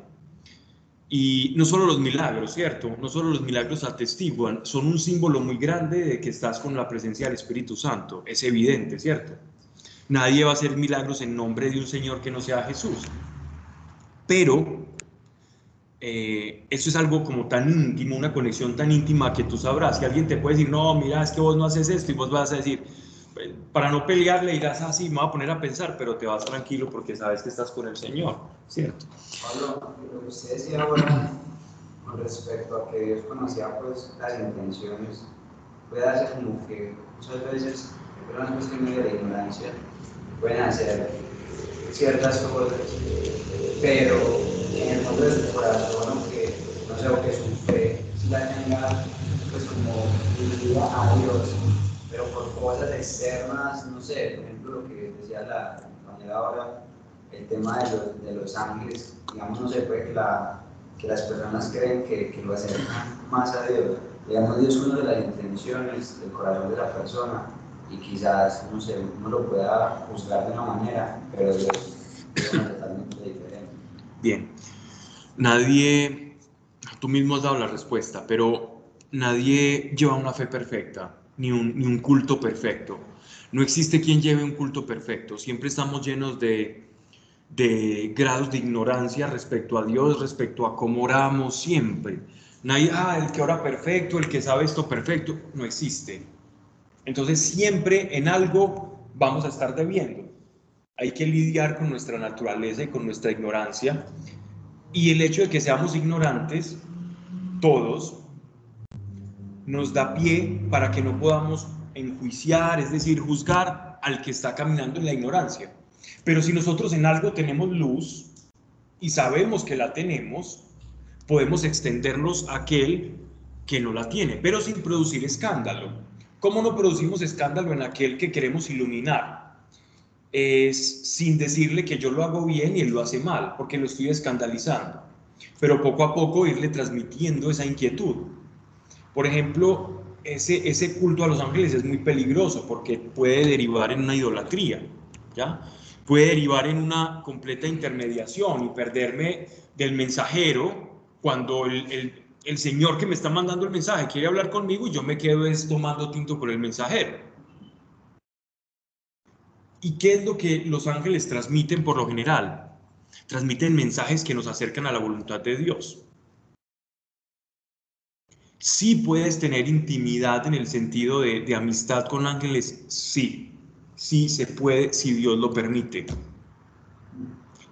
Y no solo los milagros, ¿cierto? No solo los milagros atestiguan, son un símbolo muy grande de que estás con la presencia del Espíritu Santo. Es evidente, ¿cierto? Nadie va a hacer milagros en nombre de un Señor que no sea Jesús. Pero eh, eso es algo como tan íntimo, una conexión tan íntima que tú sabrás. Que alguien te puede decir, no, mira, es que vos no haces esto, y vos vas a decir, "Eh, para no pelear, le dirás así, me voy a poner a pensar, pero te vas tranquilo porque sabes que estás con el Señor, ¿cierto? Pablo, lo que usted decía ahora con respecto a que Dios conocía pues las intenciones, puede darse como que muchas veces, pero no es cuestión de la ignorancia, pueden hacer ciertas cosas, pero en el fondo de su corazón, aunque no sé, o que su fe la tenga pues como dirigida a Dios, pero por cosas externas, no sé, por ejemplo lo que decía la compañera ahora, el tema de los, de los ángeles, digamos, no se puede que, la, que las personas creen que, que lo acercan más a Dios. Digamos, Dios conoce las intenciones del corazón de la persona y quizás, no sé, uno lo pueda juzgar de una manera, pero Dios es totalmente diferente. Bien, nadie, tú mismo has dado la respuesta, pero nadie lleva una fe perfecta, ni un, ni un culto perfecto. No existe quien lleve un culto perfecto, siempre estamos llenos de, de grados de ignorancia respecto a Dios, respecto a cómo oramos, siempre. Nadie, ah, el que ora perfecto, el que sabe esto perfecto, no existe. Entonces siempre en algo vamos a estar debiendo. Hay que lidiar con nuestra naturaleza y con nuestra ignorancia. Y el hecho de que seamos ignorantes, todos, nos da pie para que no podamos enjuiciar, es decir, juzgar al que está caminando en la ignorancia. Pero si nosotros en algo tenemos luz y sabemos que la tenemos, podemos extendernos a aquel que no la tiene, pero sin producir escándalo. ¿Cómo no producimos escándalo en aquel que queremos iluminar? Es sin decirle que yo lo hago bien y él lo hace mal, porque lo estoy escandalizando. Pero poco a poco irle transmitiendo esa inquietud. Por ejemplo, ese, culto a los ángeles es muy peligroso porque puede derivar en una idolatría, ¿ya? Puede derivar en una completa intermediación y perderme del mensajero cuando el, el Señor que me está mandando el mensaje quiere hablar conmigo y yo me quedo es tomando tinto con el mensajero. ¿Y qué es lo que los ángeles transmiten por lo general? Transmiten mensajes que nos acercan a la voluntad de Dios. Sí puedes tener intimidad en el sentido de, de amistad con ángeles, sí, sí se puede si Dios lo permite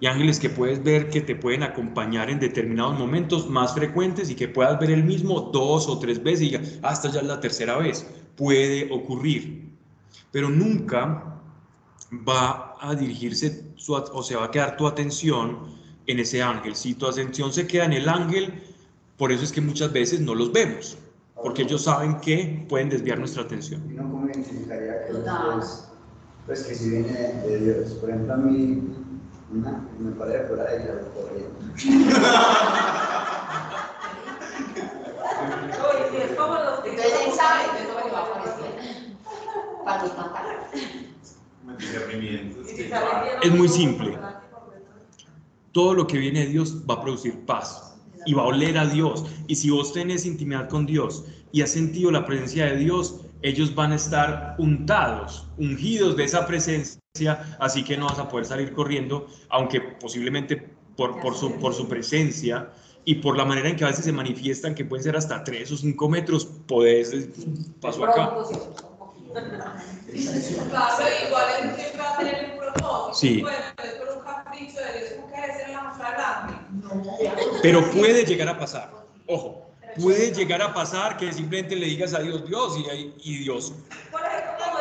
y ángeles que puedes ver que te pueden acompañar en determinados momentos más frecuentes y que puedas ver el mismo dos o tres veces y ya, hasta ya es la tercera vez. Puede ocurrir, pero nunca va a dirigirse su, o se va a quedar tu atención en ese ángel. Si tu atención se queda en el ángel, por eso es que muchas veces no los vemos, porque ellos saben que pueden desviar nuestra atención. ¿Y no cómo identificaría que pues, pues que si viene de Dios? Por ejemplo, a mí una, me parece fuera de ella corriendo. Oye, es como los que Entonces él sabe, entonces no le va a aparecer. Para los pantalones. Discernimientos. Es muy simple. Todo lo que viene de Dios va a producir paz y va a oler a Dios. Y si vos tenés intimidad con Dios y has sentido la presencia de Dios, ellos van a estar untados, ungidos de esa presencia, así que no vas a poder salir corriendo, aunque posiblemente por, por, su, por su presencia y por la manera en que a veces se manifiestan, que pueden ser hasta 3 o 5 metros, podés, paso acá. Sí. Dios. Pero puede llegar a pasar, ojo, puede llegar a pasar que simplemente le digas a Dios, Dios y, y Dios. Por ejemplo, como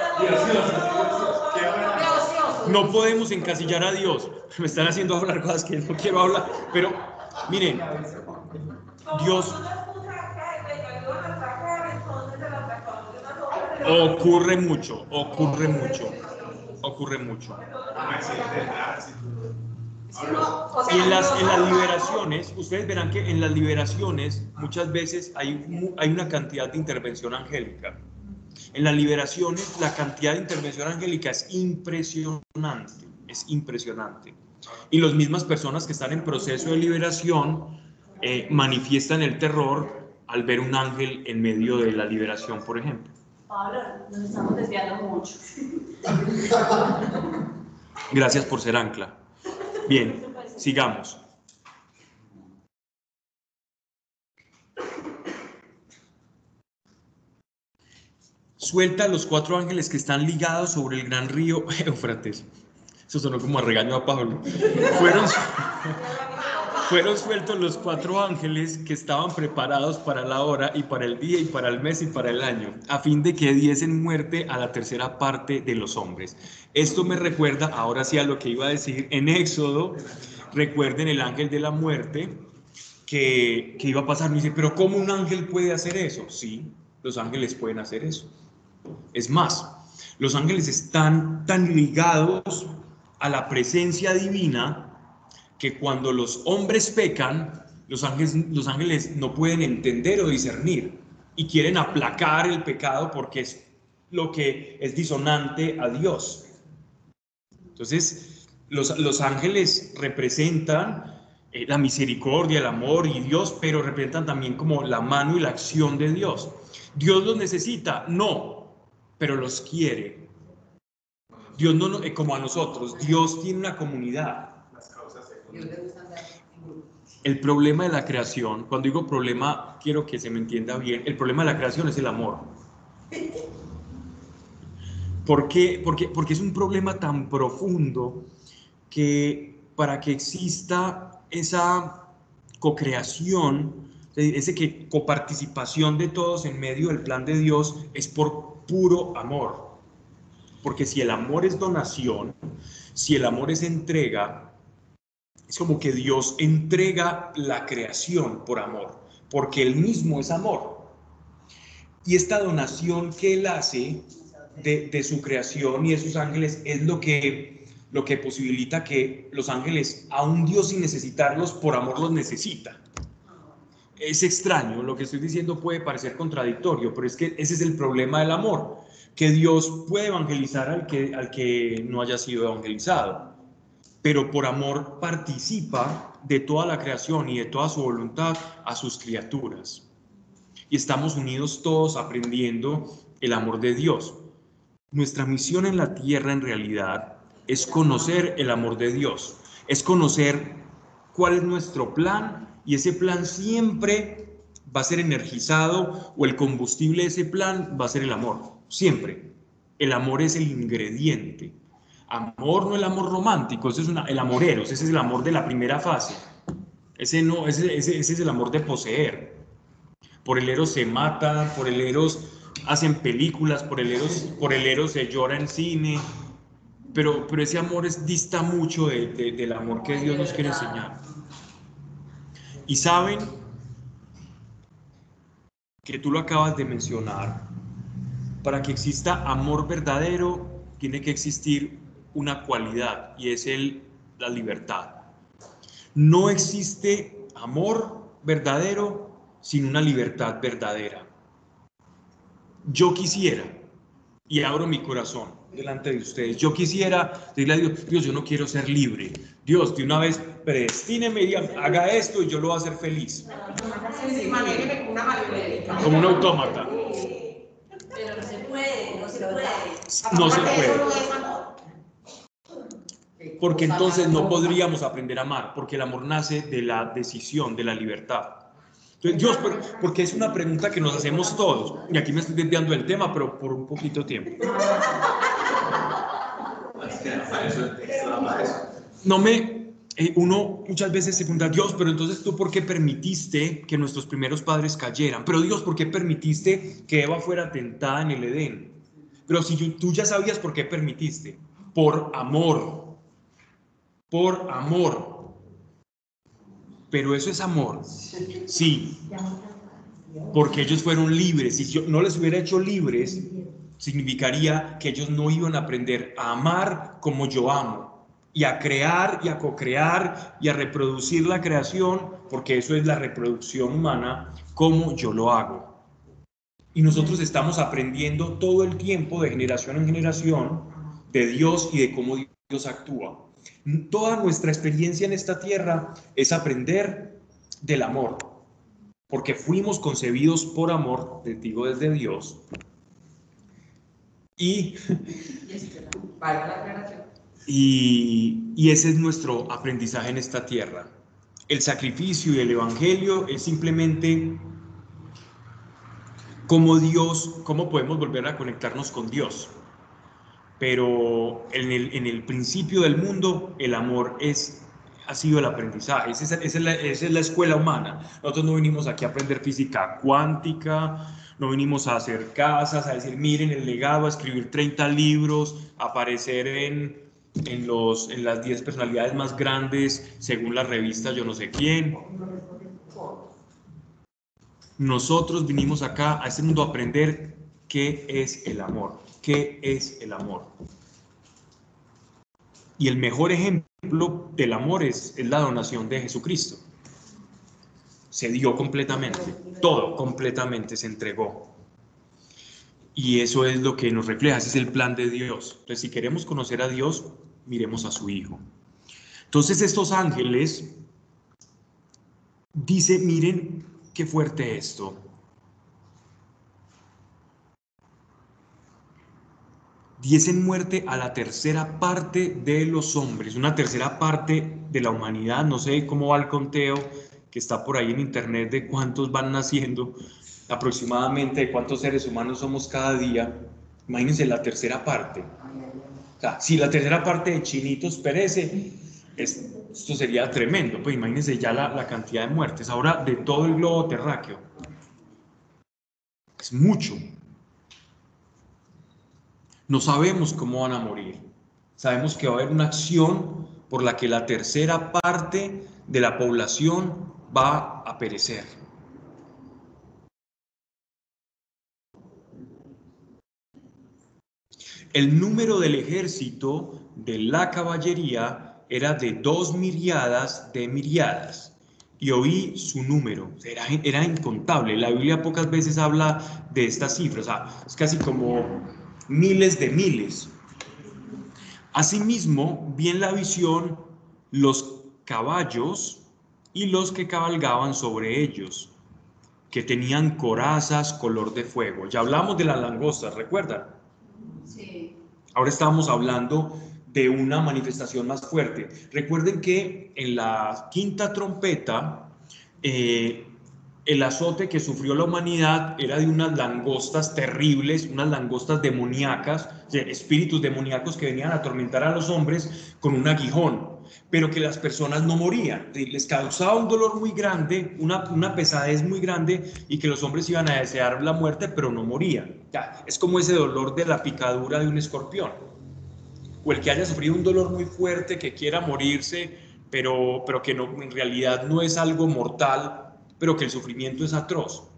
No podemos encasillar a Dios. Me están haciendo hablar cosas que no quiero hablar, pero miren, Dios ocurre mucho, ocurre mucho, ocurre mucho. Y en las, en las liberaciones, ustedes verán que en las liberaciones muchas veces hay, hay una cantidad de intervención angélica. En las liberaciones la cantidad de intervención angélica es impresionante, es impresionante. Y las mismas personas que están en proceso de liberación eh, manifiestan el terror al ver un ángel en medio de la liberación, por ejemplo. Pablo, nos estamos desviando mucho. Gracias por ser ancla. Bien, sigamos. Suelta los cuatro ángeles que están ligados sobre el gran río Éufrates. Eso sonó como a regaño a Pablo. Fueron sueltos los cuatro ángeles que estaban preparados para la hora y para el día y para el mes y para el año, a fin de que diesen muerte a la tercera parte de los hombres. Esto me recuerda, ahora sí, a lo que iba a decir en Éxodo. Recuerden el ángel de la muerte que, que iba a pasar. Me dice, pero ¿cómo un ángel puede hacer eso? Sí, los ángeles pueden hacer eso. Es más, los ángeles están tan ligados a la presencia divina que cuando los hombres pecan, los ángeles, los ángeles no pueden entender o discernir y quieren aplacar el pecado porque es lo que es disonante a Dios. Entonces, los, los ángeles representan eh, la misericordia, el amor y Dios, pero representan también como la mano y la acción de Dios. ¿Dios los necesita? No, pero los quiere. Dios no, eh, como a nosotros, Dios tiene una comunidad. El problema de la creación, cuando digo problema, quiero que se me entienda bien, el problema de la creación es el amor. ¿Por qué? Porque, porque es un problema tan profundo que para que exista esa cocreación Ese que coparticipación de todos en medio del plan de Dios es por puro amor. Porque si el amor es donación, si el amor es entrega, es como que Dios entrega la creación por amor, porque Él mismo es amor. Y esta donación que Él hace de, de su creación y de sus ángeles es lo que, lo que posibilita que los ángeles, a un Dios sin necesitarlos, por amor los necesita. Es extraño, lo que estoy diciendo puede parecer contradictorio, pero es que ese es el problema del amor, que Dios puede evangelizar al que, al que no haya sido evangelizado, pero por amor participa de toda la creación y de toda su voluntad a sus criaturas. Y estamos unidos todos aprendiendo el amor de Dios. Nuestra misión en la tierra en realidad es conocer el amor de Dios, es conocer cuál es nuestro plan y ese plan siempre va a ser energizado o el combustible de ese plan va a ser el amor, siempre. El amor es el ingrediente. Amor no el amor romántico, ese es el amorero, ese es el amor de la primera fase. Ese, no, ese, ese, ese es el amor de poseer. Por el eros se mata, por el eros hacen películas, por el eros, por el eros se llora en cine, pero, pero ese amor es, dista mucho de, de, del amor que Dios nos quiere enseñar. Y saben que tú lo acabas de mencionar, para que exista amor verdadero tiene que existir una cualidad y es el, la libertad. No existe amor verdadero sin una libertad verdadera. Yo quisiera, y abro mi corazón delante de ustedes, yo quisiera decirle a Dios, Dios, yo no quiero ser libre. Dios, de una vez, predestíneme y haga esto y yo lo voy a hacer feliz. Como un autómata. Pero no se puede, no se puede. No se puede. Porque entonces no podríamos aprender a amar, porque el amor nace de la decisión, de la libertad. Entonces, Dios, porque es una pregunta que nos hacemos todos, y aquí me estoy desviando del tema, pero por un poquito tiempo. Para eso. No me, eh, uno muchas veces se pregunta, Dios, pero entonces tú por qué permitiste que nuestros primeros padres cayeran? Pero Dios, ¿por qué permitiste que Eva fuera tentada en el Edén? Pero si tú ya sabías por qué permitiste, por amor, por amor. Pero eso es amor, sí, porque ellos fueron libres. Si yo no les hubiera hecho libres, significaría que ellos no iban a aprender a amar como yo amo y a crear y a co-crear y a reproducir la creación, porque eso es la reproducción humana, como yo lo hago. Y nosotros estamos aprendiendo todo el tiempo, de generación en generación, de Dios y de cómo Dios actúa. Toda nuestra experiencia en esta tierra es aprender del amor, porque fuimos concebidos por amor, te digo desde Dios, y Valga la aclaración. Y, ese es nuestro aprendizaje en esta tierra. El sacrificio y el evangelio es simplemente cómo Dios, cómo podemos volver a conectarnos con Dios. Pero en el, en el principio del mundo, el amor es, ha sido el aprendizaje. Esa es, esa es la, esa es la escuela humana. Nosotros no vinimos aquí a aprender física cuántica, no vinimos a hacer casas, a decir, miren el legado, a escribir 30 libros, a aparecer en, en, los, en las 10 personalidades más grandes según la revista yo no sé quién. Nosotros vinimos acá a este mundo a aprender qué es el amor, qué es el amor. Y el mejor ejemplo del amor es, es la donación de Jesucristo. Se dio completamente, todo completamente se entregó. Y eso es lo que nos refleja, ese es el plan de Dios. Entonces, si queremos conocer a Dios, miremos a su Hijo. Entonces, estos ángeles, dice, miren qué fuerte esto. Diesen muerte a la tercera parte de los hombres, una tercera parte de la humanidad, no sé cómo va el conteo que está por ahí en internet de cuántos van naciendo, aproximadamente de cuántos seres humanos somos cada día. Imagínense la tercera parte. Si la tercera parte de chinitos perece, es- Esto sería tremendo, pues imagínense ya la, la cantidad de muertes. Ahora, de todo el globo terráqueo. Es mucho. No sabemos cómo van a morir. Sabemos que va a haber una acción por la que la tercera parte de la población va a perecer. El número del ejército de la caballería era de dos miriadas de miriadas. Y oí su número, era, era incontable. La Biblia pocas veces habla de estas cifras, o sea, es casi como miles de miles. Asimismo, vi en la visión los caballos y los que cabalgaban sobre ellos, que tenían corazas color de fuego. Ya hablamos de las langostas, ¿recuerdan? Sí. Ahora estamos hablando de una manifestación más fuerte. Recuerden que en la quinta trompeta, eh, el azote que sufrió la humanidad era de unas langostas terribles, unas langostas demoníacas, de espíritus demoníacos que venían a atormentar a los hombres con un aguijón, pero que las personas no morían. Les causaba un dolor muy grande, una, una pesadez muy grande y que los hombres iban a desear la muerte, pero no morían. Es como ese dolor de la picadura de un escorpión. O el que haya sufrido un dolor muy fuerte, que quiera morirse, pero, pero que en realidad no es algo mortal, pero que el sufrimiento es atroz.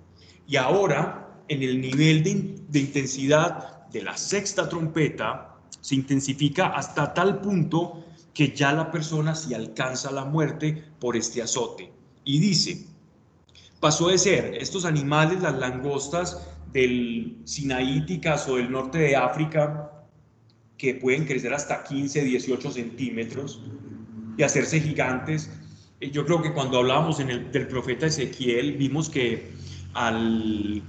Y ahora, en el nivel de, de intensidad de la sexta trompeta, se intensifica hasta tal punto que ya la persona se alcanza la muerte por este azote. Y dice, pasó de ser estos animales, las langostas del Sinaíticas o del norte de África, que pueden crecer hasta 15, 18 centímetros y hacerse gigantes, yo creo que cuando hablábamos en el, del profeta Ezequiel, vimos que al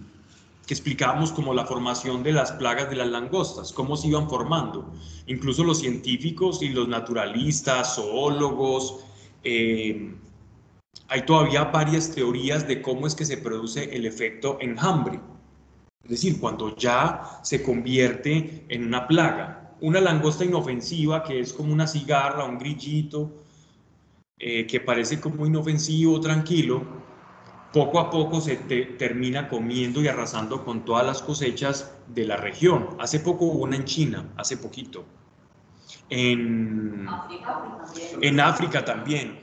que explicábamos como la formación de las plagas de las langostas, cómo se iban formando. Incluso los científicos y los naturalistas, zoólogos, eh, hay todavía varias teorías de cómo es que se produce el efecto enjambre. Es decir, cuando ya se convierte en una plaga. Una langosta inofensiva que es como una cigarra, un grillito, eh, que parece como inofensivo, tranquilo, poco a poco se te, termina comiendo y arrasando con todas las cosechas de la región. Hace poco hubo una en China, hace poquito. En en África también.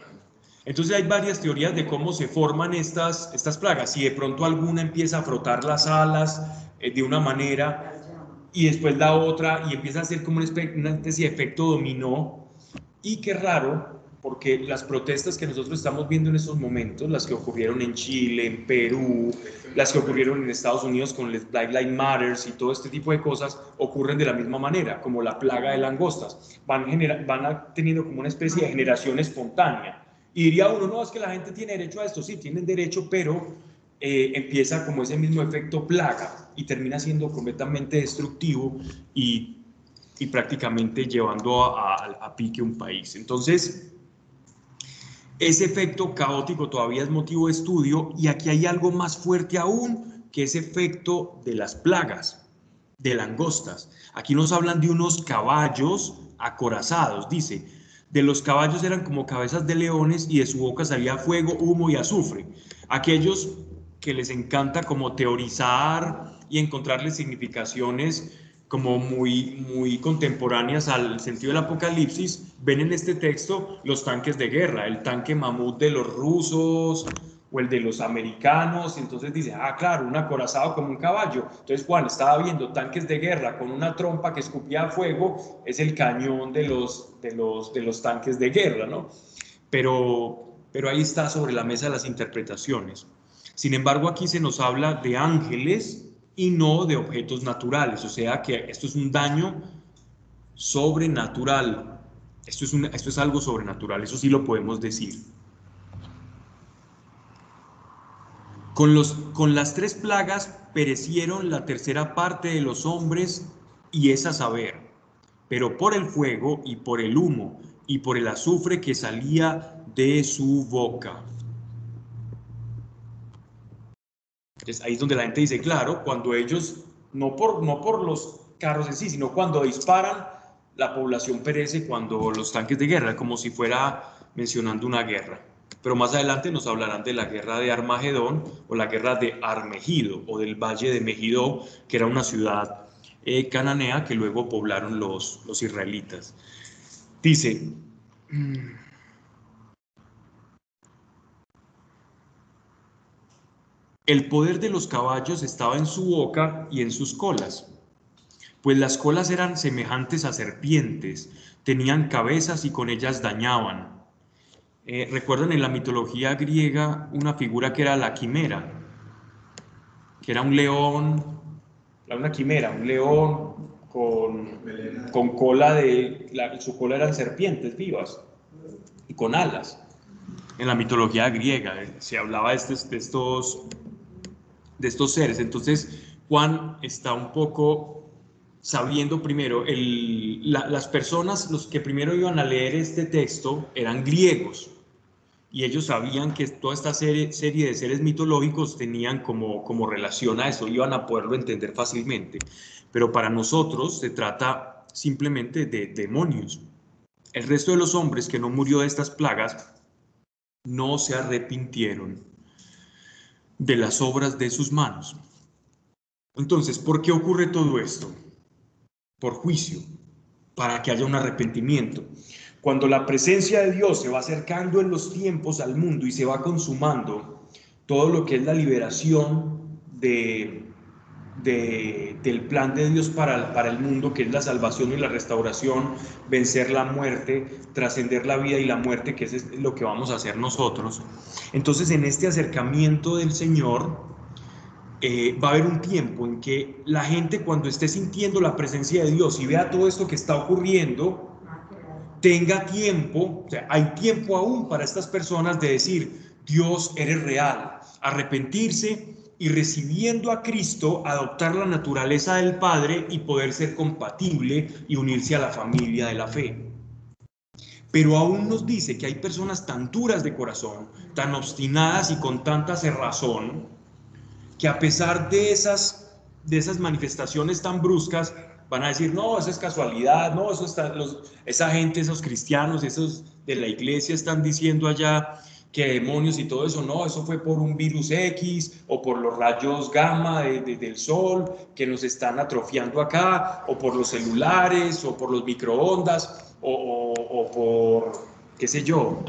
Entonces hay varias teorías de cómo se forman estas, estas plagas. Si de pronto alguna empieza a frotar las alas eh, de una manera y después la otra y empieza a hacer como una especie de efecto dominó. Y qué raro, porque las protestas que nosotros estamos viendo en estos momentos, las que ocurrieron en Chile, en Perú, las que ocurrieron en Estados Unidos con el Black Lives Matter y todo este tipo de cosas, ocurren de la misma manera, como la plaga de langostas. Van, van teniendo como una especie de generación espontánea. Y diría uno, no, es que la gente tiene derecho a esto, sí, tienen derecho, pero eh, empieza como ese mismo efecto plaga y termina siendo completamente destructivo y, y prácticamente llevando a, a, a pique un país. Entonces, ese efecto caótico todavía es motivo de estudio y aquí hay algo más fuerte aún que ese efecto de las plagas, de langostas. Aquí nos hablan de unos caballos acorazados, dice, de los caballos eran como cabezas de leones y de su boca salía fuego, humo y azufre. Aquellos que les encanta como teorizar y encontrarles significaciones como muy, muy contemporáneas al sentido del apocalipsis, ven en este texto los tanques de guerra, el tanque mamut de los rusos o el de los americanos, entonces dice, ah, claro, un acorazado como un caballo. Entonces Juan estaba viendo tanques de guerra con una trompa que escupía fuego, es el cañón de los, de los, de los tanques de guerra, ¿no? Pero, pero ahí está sobre la mesa las interpretaciones. Sin embargo, aquí se nos habla de ángeles, y no de objetos naturales. O sea que esto es un daño sobrenatural. Esto es, esto es algo sobrenatural, eso sí lo podemos decir. Con, los, con las tres plagas perecieron la tercera parte de los hombres y es a saber, pero por el fuego y por el humo y por el azufre que salía de su boca. Entonces ahí es donde la gente dice, claro, cuando ellos, no por, no por los carros en sí, sino cuando disparan, la población perece cuando los tanques de guerra, como si fuera mencionando una guerra. Pero más adelante nos hablarán de la guerra de Armagedón o la guerra de Armegido o del valle de Megiddo, que era una ciudad eh, cananea que luego poblaron los, los israelitas. Dice, el poder de los caballos estaba en su boca y en sus colas, pues las colas eran semejantes a serpientes, tenían cabezas y con ellas dañaban. Eh, Recuerdan en la mitología griega una figura que era la quimera, que era un león, una quimera, un león con, con cola de, su cola eran serpientes vivas y con alas. En la mitología griega eh, se hablaba de estos, de estos, de estos seres. Entonces Juan está un poco sabiendo primero, el- la- las personas, los que primero iban a leer este texto eran griegos y ellos sabían que toda esta serie, serie de seres mitológicos tenían como, como relación a eso, iban a poderlo entender fácilmente. Pero para nosotros se trata simplemente de demonios. El resto de los hombres que no murió de estas plagas no se arrepintieron de las obras de sus manos. Entonces, ¿por qué ocurre todo esto? Por juicio, para que haya un arrepentimiento. Cuando la presencia de Dios se va acercando en los tiempos al mundo y se va consumando todo lo que es la liberación de, de- del plan de Dios para, para el mundo, que es la salvación y la restauración, vencer la muerte, trascender la vida y la muerte, que es lo que vamos a hacer nosotros. Entonces, en este acercamiento del Señor, eh, va a haber un tiempo en que la gente cuando esté sintiendo la presencia de Dios y vea todo esto que está ocurriendo, tenga tiempo, o sea, hay tiempo aún para estas personas de decir, Dios, eres real, arrepentirse y recibiendo a Cristo, adoptar la naturaleza del Padre y poder ser compatible y unirse a la familia de la fe. Pero aún nos dice que hay personas tan duras de corazón, tan obstinadas y con tanta cerrazón, que a pesar de esas, de esas manifestaciones tan bruscas, van a decir, no, eso es casualidad, no, eso está, los, esa gente, esos cristianos, esos de la iglesia están diciendo allá que demonios y todo eso, no, eso fue por un virus X o por los rayos gamma de- de- del sol que nos están atrofiando acá, o por los celulares, o por los microondas, o, o- por, qué sé yo,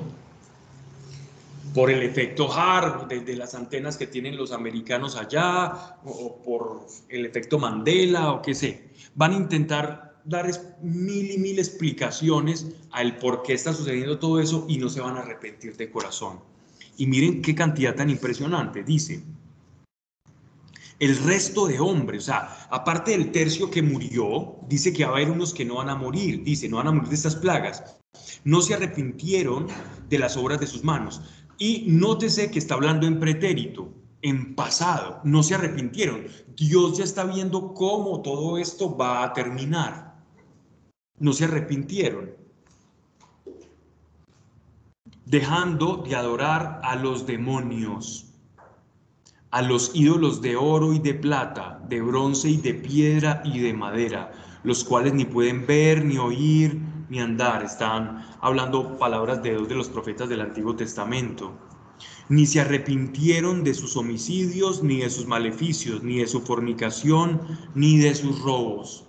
por el efecto HARP, de, de las antenas que tienen los americanos allá, o, o por el efecto Mandela, o qué sé. Van a intentar dar mil y mil explicaciones al por qué está sucediendo todo eso y no se van a arrepentir de corazón. Y miren qué cantidad tan impresionante. Dice, el resto de hombres, o sea, aparte del tercio que murió, dice que va a haber unos que no van a morir, dice, no van a morir de estas plagas. No se arrepintieron de las obras de sus manos. Y nótese que está hablando en pretérito, en pasado, no se arrepintieron. Dios ya está viendo cómo todo esto va a terminar. No se arrepintieron. Dejando de adorar a los demonios a los ídolos de oro y de plata, de bronce y de piedra y de madera, los cuales ni pueden ver, ni oír, ni andar. Están hablando palabras de dos de los profetas del Antiguo Testamento. Ni se arrepintieron de sus homicidios, ni de sus maleficios, ni de su fornicación, ni de sus robos.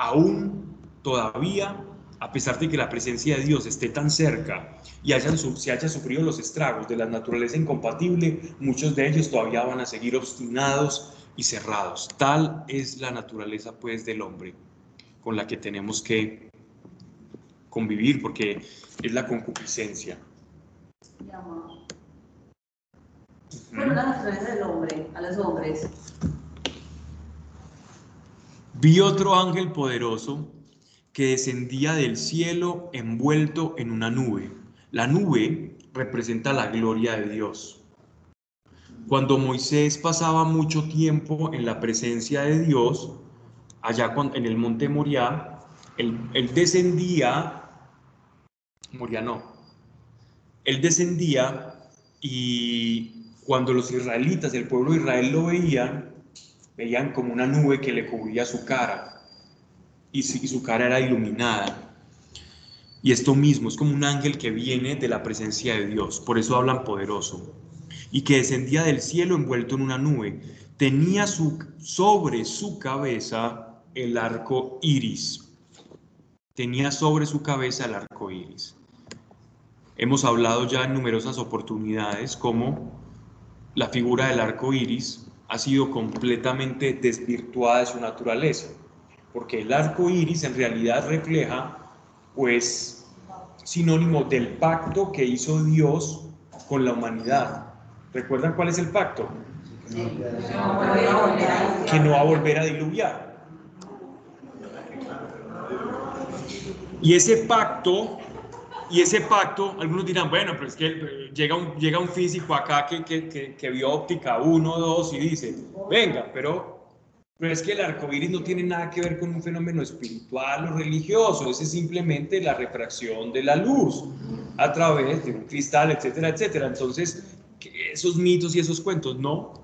Aún todavía, a pesar de que la presencia de Dios esté tan cerca y hayan, se haya sufrido los estragos de la naturaleza incompatible, muchos de ellos todavía van a seguir obstinados y cerrados. Tal es la naturaleza pues del hombre con la que tenemos que convivir porque es la concupiscencia. Bueno, la naturaleza del hombre, a los hombres. Vi otro ángel poderoso que descendía del cielo envuelto en una nube. La nube representa la gloria de Dios. Cuando Moisés pasaba mucho tiempo en la presencia de Dios, allá en el monte Moriah, él, él descendía, Moriah no, él descendía y cuando los israelitas, el pueblo de Israel lo veían, veían como una nube que le cubría su cara y su, cara era iluminada. Y esto mismo es como un ángel que viene de la presencia de Dios, por eso hablan poderoso. Y que descendía del cielo envuelto en una nube. Tenía su, sobre su cabeza el arco iris. Tenía sobre su cabeza el arco iris. Hemos hablado ya en numerosas oportunidades cómo la figura del arco iris ha sido completamente desvirtuada de su naturaleza, porque el arco iris en realidad refleja, pues, sinónimo del pacto que hizo Dios con la humanidad. ¿Recuerdan cuál es el pacto? Que no va a volver a diluviar. Y ese pacto y ese pacto, algunos dirán, bueno, pero es que eh, llega un, físico acá que, que, que, que vio óptica 1, 2 y dice, venga, pero, pero es que el arco iris no tiene nada que ver con un fenómeno espiritual o religioso, ese es simplemente la refracción de la luz a través de un cristal, etcétera, etcétera. Entonces, esos mitos y esos cuentos, no,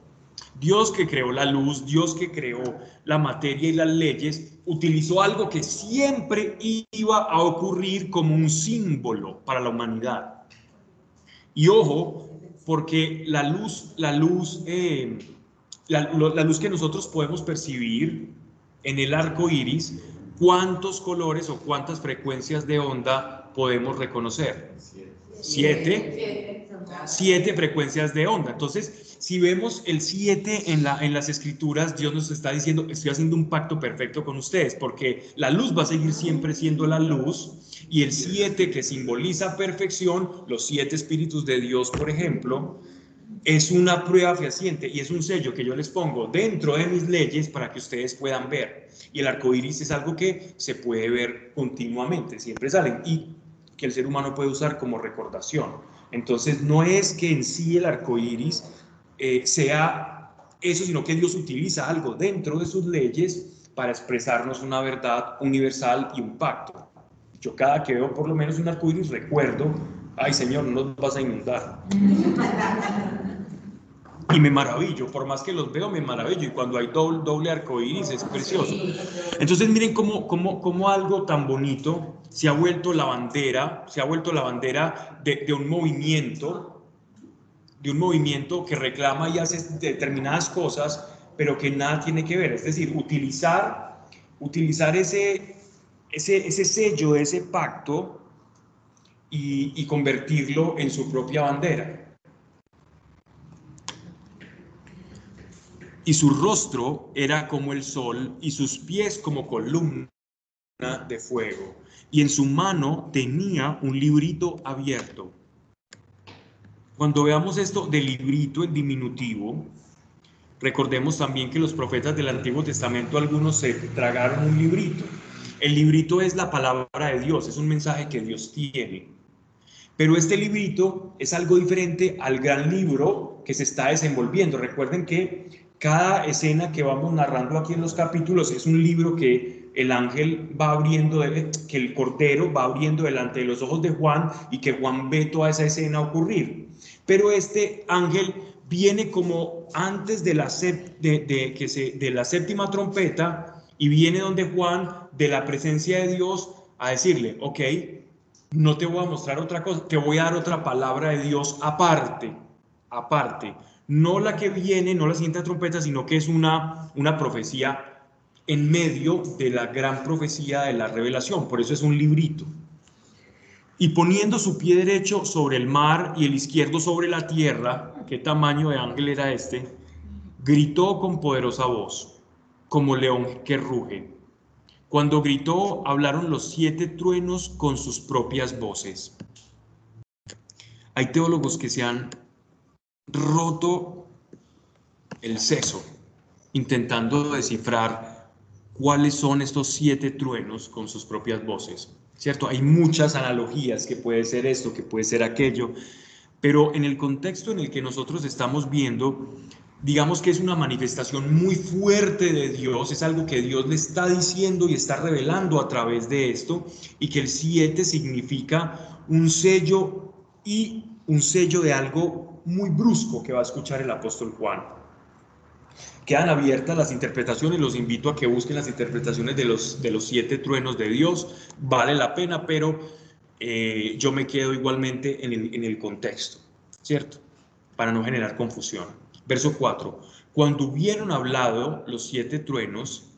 Dios que creó la luz, Dios que creó la materia y las leyes, utilizó algo que siempre iba a ocurrir como un símbolo para la humanidad. Y ojo, porque la luz, la luz, eh, la, la luz que nosotros podemos percibir en el arco iris, ¿cuántos colores o cuántas frecuencias de onda podemos reconocer? Siete. Siete frecuencias de onda. Entonces, si vemos el 7 en, la, en las escrituras, Dios nos está diciendo, estoy haciendo un pacto perfecto con ustedes, porque la luz va a seguir siempre siendo la luz, y el 7 que simboliza perfección, los siete espíritus de Dios, por ejemplo, es una prueba fehaciente y es un sello que yo les pongo dentro de mis leyes para que ustedes puedan ver. Y el arco iris es algo que se puede ver continuamente, siempre salen y que el ser humano puede usar como recordación. Entonces, no es que en sí el arco iris eh, sea eso, sino que Dios utiliza algo dentro de sus leyes para expresarnos una verdad universal y un pacto. Yo cada que veo por lo menos un arco iris recuerdo, ay Señor, no nos vas a inundar. Y me maravillo, por más que los veo, me maravillo. Y cuando hay doble, doble arco iris es precioso. Entonces miren cómo, cómo, cómo algo tan bonito se ha vuelto la bandera, se ha vuelto la bandera de, de un movimiento de un movimiento que reclama y hace determinadas cosas, pero que nada tiene que ver. Es decir, utilizar, utilizar ese, ese, ese sello, ese pacto y, y convertirlo en su propia bandera. Y su rostro era como el sol y sus pies como columna de fuego. Y en su mano tenía un librito abierto cuando veamos esto del librito en diminutivo, recordemos también que los profetas del Antiguo Testamento, algunos se tragaron un librito. El librito es la palabra de Dios, es un mensaje que Dios tiene. Pero este librito es algo diferente al gran libro que se está desenvolviendo. Recuerden que cada escena que vamos narrando aquí en los capítulos es un libro que el ángel va abriendo, que el cordero va abriendo delante de los ojos de Juan y que Juan ve toda esa escena ocurrir. Pero este ángel viene como antes de la, séptima trompeta y viene donde Juan, de la presencia de Dios, a decirle, ok, no te voy a mostrar otra cosa, te voy a dar otra palabra de Dios aparte, aparte. No la que viene, no la siguiente trompeta, sino que es una, una profecía en medio de la gran profecía de la revelación. Por eso es un librito. Y poniendo su pie derecho sobre el mar y el izquierdo sobre la tierra, ¿qué tamaño de ángel era este? Gritó con poderosa voz, como león que ruge. Cuando gritó, hablaron los siete truenos con sus propias voces. Hay teólogos que se han roto el seso intentando descifrar cuáles son estos siete truenos con sus propias voces. ¿Cierto? Hay muchas analogías que puede ser esto, que puede ser aquello, pero en el contexto en el que nosotros estamos viendo, digamos que es una manifestación muy fuerte de Dios, es algo que Dios le está diciendo y está revelando a través de esto, y que el 7 significa un sello y un sello de algo muy brusco que va a escuchar el apóstol Juan. Quedan abiertas las interpretaciones, los invito a que busquen las interpretaciones de los, de los siete truenos de Dios, vale la pena, pero eh, yo me quedo igualmente en el, en el contexto, ¿cierto? Para no generar confusión. Verso 4. Cuando hubieron hablado los siete truenos,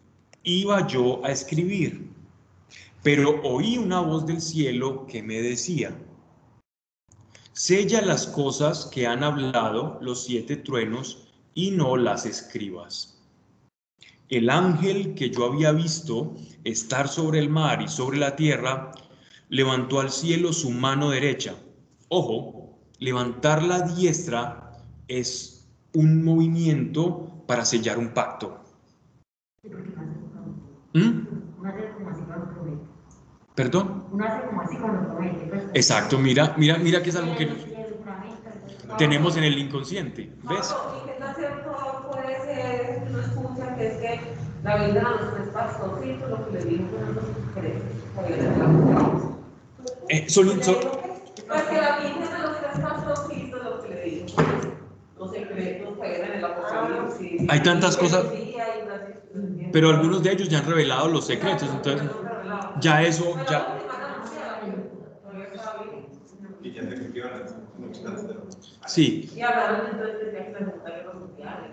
iba yo a escribir, pero oí una voz del cielo que me decía, sella las cosas que han hablado los siete truenos y no las escribas. El ángel que yo había visto estar sobre el mar y sobre la tierra, levantó al cielo su mano derecha. Ojo, levantar la diestra es un movimiento para sellar un pacto. ¿Mm? ¿Perdón? Exacto, mira, mira, mira que es algo que tenemos en el inconsciente, ¿ves? Pablo, ¿y qué tan cierto puede ser que uno escucha que es que la vida a los tres pastorcitos, lo que le dijo que no nos cree, todavía no la Eh, son- son- Pues que la Virgen de los tres pastorcitos, lo que le dijo, los secretos que eran en el Apocalipsis. Hay tantas cosas- pero algunos de ellos ya han revelado los secretos, entonces ya eso, ya. Y sí, Y hablaron entonces de que mundiales.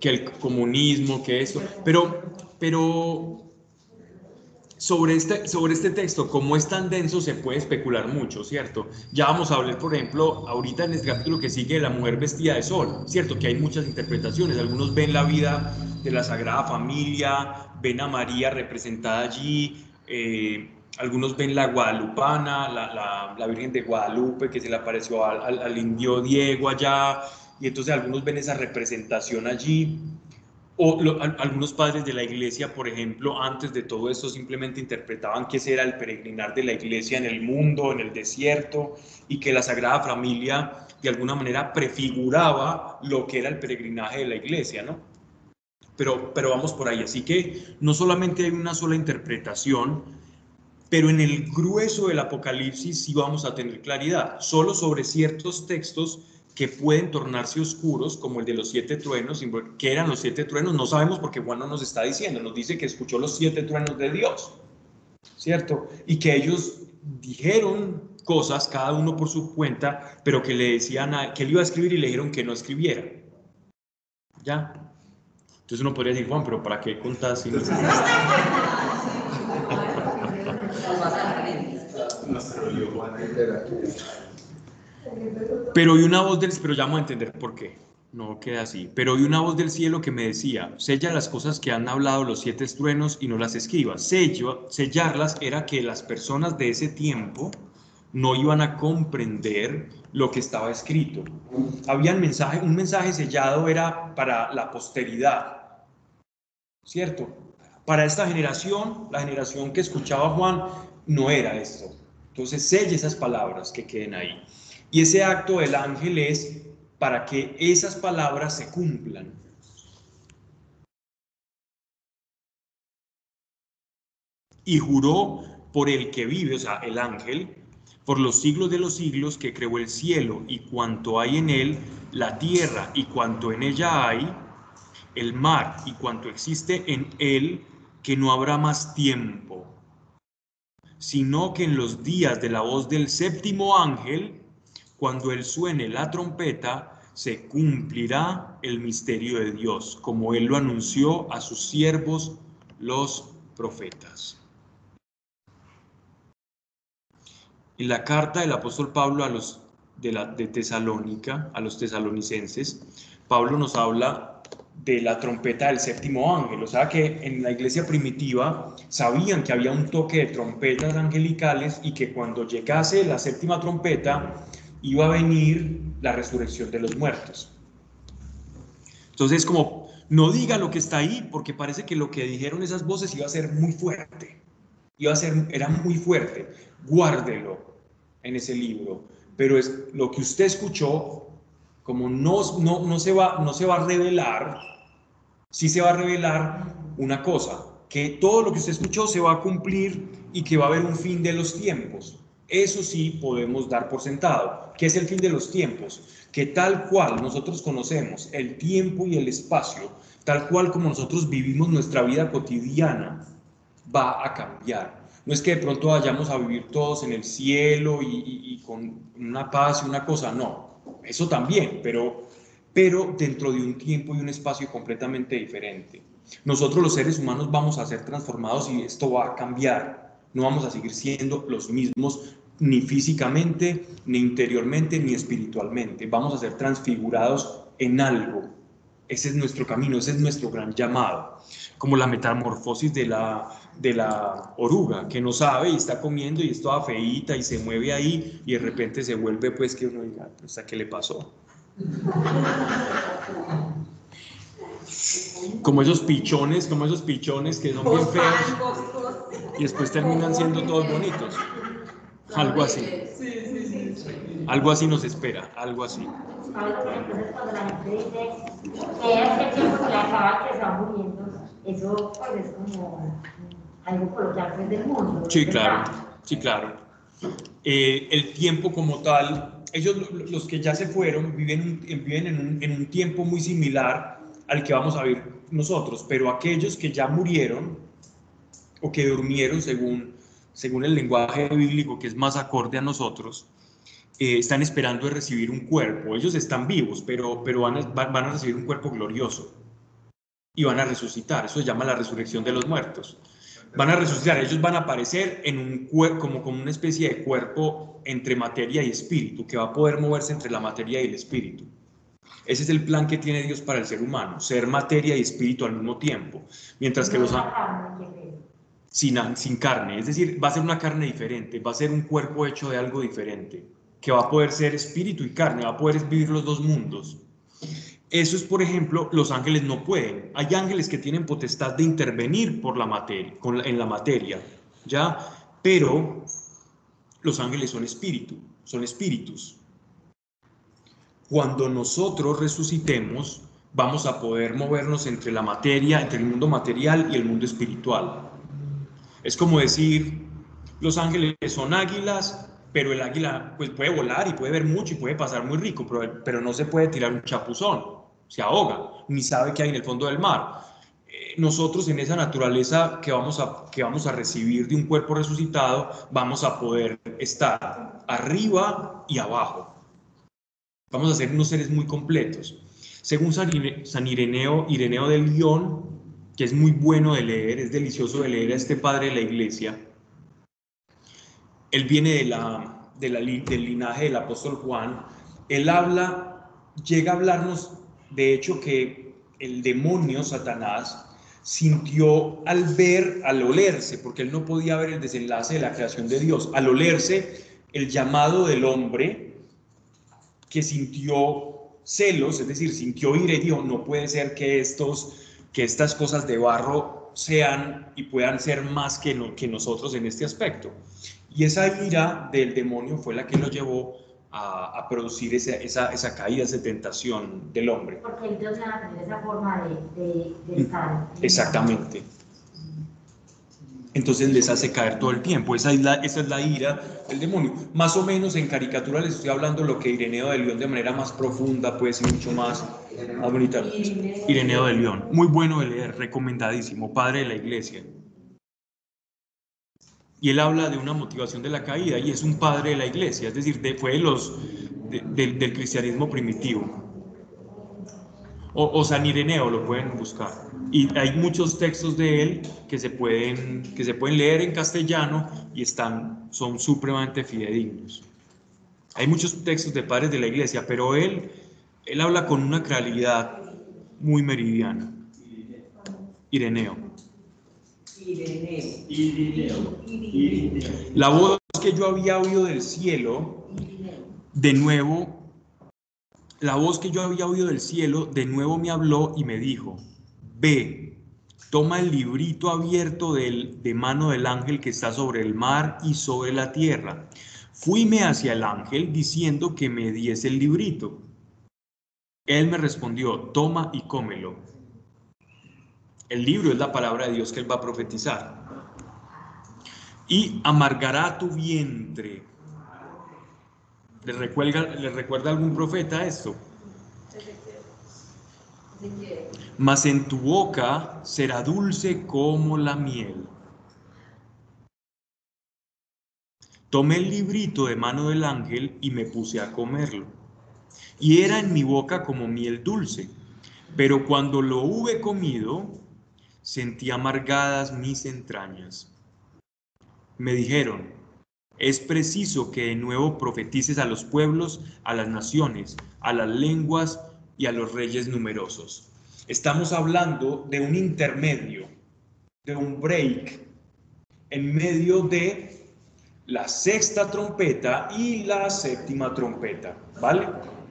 que el comunismo, que eso, pero, pero sobre este, sobre este texto, como es tan denso, se puede especular mucho, ¿cierto? Ya vamos a hablar, por ejemplo, ahorita en este capítulo que sigue, de la mujer vestida de sol, ¿cierto? Que hay muchas interpretaciones, algunos ven la vida de la Sagrada Familia, ven a María representada allí, eh, algunos ven la guadalupana, la, la- la Virgen de Guadalupe, que se le apareció al, al- indio Diego allá, y entonces algunos ven esa representación allí. O algunos padres de la iglesia, por ejemplo, antes de todo esto simplemente interpretaban que ese era el peregrinar de la iglesia en el mundo, en el desierto, y que la Sagrada Familia de alguna manera prefiguraba lo que era el peregrinaje de la iglesia, ¿no? Pero, pero vamos por ahí. Así que no solamente hay una sola interpretación, pero en el grueso del Apocalipsis sí vamos a tener claridad. Solo sobre ciertos textos que pueden tornarse oscuros, como el de los siete truenos, que eran los siete truenos, no sabemos porque Juan no nos está diciendo, nos dice que escuchó los siete truenos de Dios, ¿cierto? Y que ellos dijeron cosas, cada uno por su cuenta, pero que le decían a, que él iba a escribir y le dijeron que no escribiera. ¿Ya? Entonces uno podría decir, Juan, pero ¿para qué contás? si no es así?" Pero oí una voz del pero ya vamos a entender por qué. No queda así. Pero oí una voz del cielo que me decía, sella las cosas que han hablado los siete truenos y no las escribas. Sello, sellarlas era que las personas de ese tiempo no iban a comprender lo que estaba escrito. Había un mensaje, un mensaje sellado era para la posteridad, ¿cierto? Para esta generación, la generación que escuchaba Juan, no era esto. Entonces, selle esas palabras que queden ahí. Y ese acto del ángel es para que esas palabras se cumplan. Y juró por el que vive, o sea, el ángel, por los siglos de los siglos que creó el cielo y cuanto hay en él, la tierra y cuanto en ella hay, el mar y cuanto existe en él, que no habrá más tiempo, sino que en los días de la voz del séptimo ángel, cuando él suene la trompeta, se cumplirá el misterio de Dios, como él lo anunció a sus siervos los profetas. En la carta del apóstol Pablo a los de, de Tesalónica, a los tesalonicenses, Pablo nos habla de la trompeta del séptimo ángel. O sea que en la iglesia primitiva sabían que había un toque de trompetas angelicales y que cuando llegase la séptima trompeta iba a venir la resurrección de los muertos. Entonces, como no diga lo que está ahí, porque parece que lo que dijeron esas voces iba a ser muy fuerte. Iba a ser, era muy fuerte. Guárdelo en ese libro. Pero es lo que usted escuchó, como no, no, no, se, va, no se va a revelar, sí se va a revelar una cosa, que todo lo que usted escuchó se va a cumplir y que va a haber un fin de los tiempos. Eso sí podemos dar por sentado. ¿Qué es el fin de los tiempos? Que tal cual nosotros conocemos el tiempo y el espacio, tal cual como nosotros vivimos nuestra vida cotidiana, va a cambiar. No es que de pronto vayamos a vivir todos en el cielo y, y- y con una paz y una cosa, no. Eso también, pero, pero dentro de un tiempo y un espacio completamente diferente. Nosotros los seres humanos vamos a ser transformados y esto va a cambiar. No vamos a seguir siendo los mismos ni físicamente, ni interiormente, ni espiritualmente. Vamos a ser transfigurados en algo. Ese es nuestro camino, ese es nuestro gran llamado. Como la metamorfosis de la, de la oruga, que no sabe y está comiendo y es toda feíta y se mueve ahí y de repente se vuelve pues que uno diga, pues ¿a qué le pasó? Como esos pichones, como esos pichones que son bien feos y después terminan siendo todos bonitos. Algo así. Algo así nos espera, algo así. Eso es como algo coloquial del mundo. Sí, claro, sí, claro. Eh, el tiempo como tal, ellos, lo- los que ya se fueron, viven, un- viven en, un, tiempo muy similar al que vamos a vivir nosotros, pero aquellos que ya murieron o que durmieron según, según el lenguaje bíblico que es más acorde a nosotros, eh, están esperando de recibir un cuerpo. Ellos están vivos, pero, pero van, a, van a recibir un cuerpo glorioso y van a resucitar. Eso se llama la resurrección de los muertos van a resucitar, ellos van a aparecer en un como, como una especie de cuerpo entre materia y espíritu, que va a poder moverse entre la materia y el espíritu. Ese es el plan que tiene Dios para el ser humano, ser materia y espíritu al mismo tiempo, mientras que los sin, sin carne, es decir, va a ser una carne diferente, va a ser un cuerpo hecho de algo diferente, que va a poder ser espíritu y carne, va a poder vivir los dos mundos. Eso es, por ejemplo, los ángeles no pueden. Hay ángeles que tienen potestad de intervenir por la materia, con la- en la materia, ¿ya? Pero los ángeles son espíritu, son espíritus. Cuando nosotros resucitemos, vamos a poder movernos entre la materia, entre el mundo material y el mundo espiritual. Es como decir, los ángeles son águilas, pero el águila pues puede volar y puede ver mucho y puede pasar muy rico, pero, pero no se puede tirar un chapuzón, se ahoga, ni sabe qué hay en el fondo del mar. Eh, Nosotros en esa naturaleza que vamos, a, que vamos a recibir de un cuerpo resucitado, vamos a poder estar arriba y abajo. Vamos a ser unos seres muy completos. Según San San Ireneo, Ireneo de León, que es muy bueno de leer, es delicioso de leer a este padre de la iglesia, él viene de la, de la del linaje del apóstol Juan, él habla, llega a hablarnos, de hecho, que el demonio, Satanás, sintió al ver, al olerse, porque él no podía ver el desenlace de la creación de Dios, al olerse el llamado del hombre, que sintió celos, es decir, sintió ira y dijo, no puede ser que, estos, que estas cosas de barro sean y puedan ser más que, que nosotros en este aspecto. Y esa ira del demonio fue la que lo llevó a, a producir esa, esa, esa caída, esa tentación del hombre. Porque ellos van a tener esa forma de, de, de estar. Exactamente. Entonces les hace caer todo el tiempo. Esa es la, esa es la ira del demonio. Más o menos en caricatura les estoy hablando lo que Ireneo de León de manera más profunda, pues y mucho más, más bonita. Ireneo de León. Muy bueno de leer, recomendadísimo, padre de la iglesia. Y él habla de una motivación de la caída y es un padre de la iglesia, es decir, de- fue de los, de- del- del cristianismo primitivo. O, o San Ireneo lo pueden buscar. Y hay muchos textos de él que se pueden, que se pueden leer en castellano y están, son supremamente fidedignos. Hay muchos textos de padres de la iglesia, pero él, él habla con una claridad muy meridiana. Ireneo. La voz que yo había oído del cielo, de nuevo, la voz que yo había oído del cielo, de nuevo me habló y me dijo, ve, toma el librito abierto del, de mano del ángel que está sobre el mar y sobre la tierra. Fuime hacia el ángel diciendo que me diese el librito. Él me respondió, toma y cómelo. El libro es la palabra de Dios que él va a profetizar. Y amargará tu vientre. ¿Le recuerda, ¿Le recuerda algún profeta esto? Mas en tu boca será dulce como la miel. Tomé el librito de mano del ángel y me puse a comerlo. Y era en mi boca como miel dulce. Pero cuando lo hube comido, sentí amargadas mis entrañas. Me dijeron, es preciso que de nuevo profetices a los pueblos, a las naciones, a las lenguas y a los reyes numerosos. Estamos hablando de un intermedio, de un break en medio de la sexta trompeta y la séptima trompeta, ¿vale?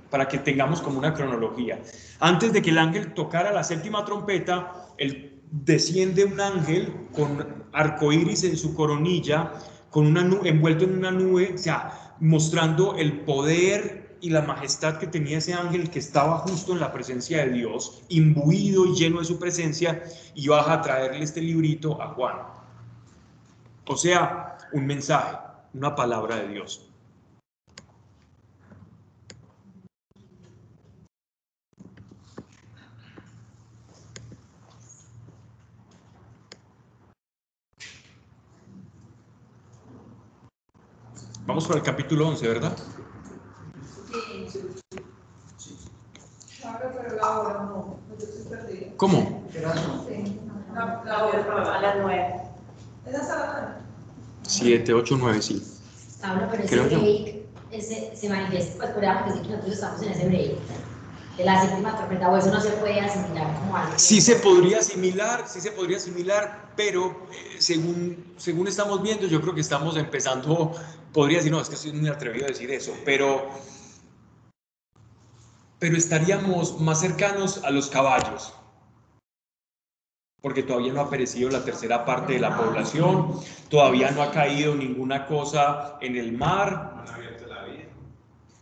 Para que tengamos como una cronología. Antes de que el ángel tocara la séptima trompeta, el, desciende un ángel con arcoíris en su coronilla, con una envuelto en una nube, o sea, mostrando el poder y la majestad que tenía ese ángel que estaba justo en la presencia de Dios, imbuido y lleno de su presencia, y baja a traerle este librito a Juan. O sea, un mensaje, una palabra de Dios. Vamos para el capítulo 11, ¿verdad? ¿Cómo? Sí, hora. A las nueve. ¿Es hasta la hora? 7, 8, 9, sí. Pablo, pero ese break ese, se manifiesta, pues podríamos decir que nosotros estamos en ese break de la séptima trompeta, o eso no se puede asimilar como algo. Sí se podría asimilar, sí se podría asimilar, pero eh, según, según estamos viendo, yo creo que estamos empezando, podría decir, no, es que soy muy atrevido a decir eso, pero, pero estaríamos más cercanos a los caballos, porque todavía no ha perecido la tercera parte de la población, todavía no ha caído ninguna cosa en el mar,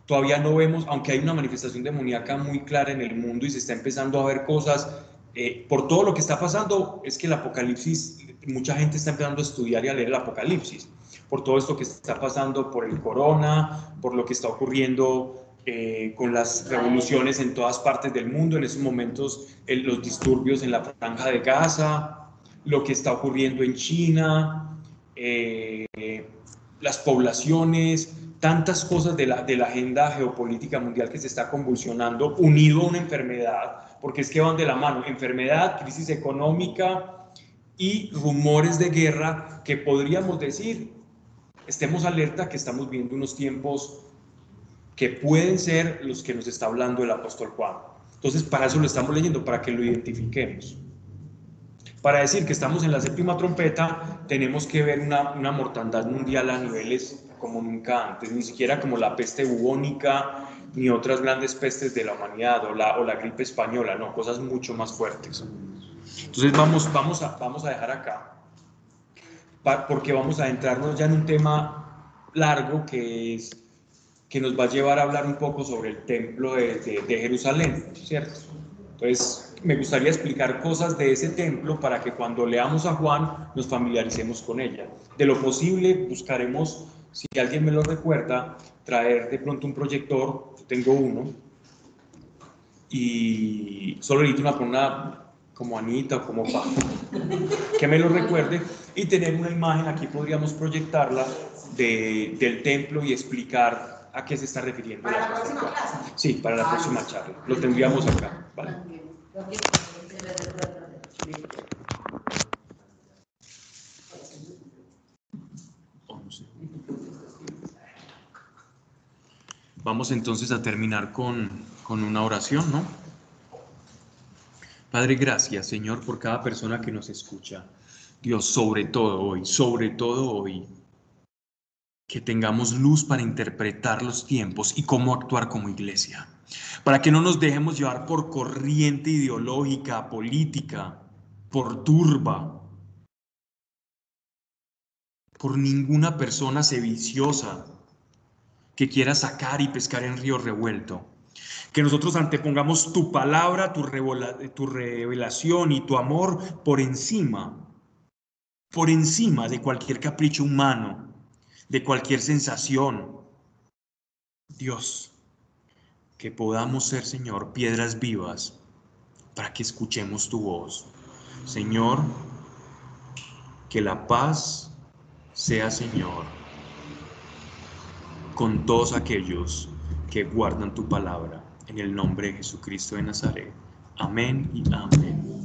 todavía no vemos, aunque hay una manifestación demoníaca muy clara en el mundo y se está empezando a ver cosas, eh, por todo lo que está pasando, es que el Apocalipsis, mucha gente está empezando a estudiar y a leer el Apocalipsis, por todo esto que está pasando, por el corona, por lo que está ocurriendo eh, con las revoluciones en todas partes del mundo, en esos momentos el- los disturbios en la franja de Gaza, lo que está ocurriendo en China, eh, las poblaciones, tantas cosas de la, de la agenda geopolítica mundial que se está convulsionando, unido a una enfermedad, porque es que van de la mano, enfermedad, crisis económica y rumores de guerra que podríamos decir, estemos alerta que estamos viendo unos tiempos que pueden ser los que nos está hablando el apóstol Juan. Entonces, para eso lo estamos leyendo, para que lo identifiquemos. Para decir que estamos en la séptima trompeta, tenemos que ver una, una mortandad mundial a niveles como nunca antes, ni siquiera como la peste bubónica, ni otras grandes pestes de la humanidad, o la, o la gripe española, no, cosas mucho más fuertes. Entonces, vamos, vamos, a, vamos a dejar acá, porque vamos a entrarnos ya en un tema largo que es que nos va a llevar a hablar un poco sobre el templo de, de- de Jerusalén, ¿cierto? Entonces, me gustaría explicar cosas de ese templo para que cuando leamos a Juan nos familiaricemos con ella. De lo posible, buscaremos, si alguien me lo recuerda, traer de pronto un proyector, yo tengo uno, y solo necesito una, una como Anita o como Pa, que me lo recuerde, y tener una imagen, aquí podríamos proyectarla, de- del templo y explicar a qué se está refiriendo. Para la próxima clase. Sí, para la Ah, próxima charla. Lo tendríamos acá. Vamos entonces a terminar con, con una oración, ¿no? Padre, gracias, Señor, por cada persona que nos escucha. Dios, sobre todo hoy, sobre todo hoy, que tengamos luz para interpretar los tiempos y cómo actuar como iglesia, para que no nos dejemos llevar por corriente ideológica, política, por turba, por ninguna persona sediciosa que quiera sacar y pescar en río revuelto. Que nosotros antepongamos tu palabra, tu, tu revelación y tu amor por encima, por encima de cualquier capricho humano, de cualquier sensación. Dios, que podamos ser, Señor, piedras vivas para que escuchemos tu voz. Señor, que la paz sea, Señor, con todos aquellos que guardan tu palabra. En el nombre de Jesucristo de Nazaret. Amén y amén.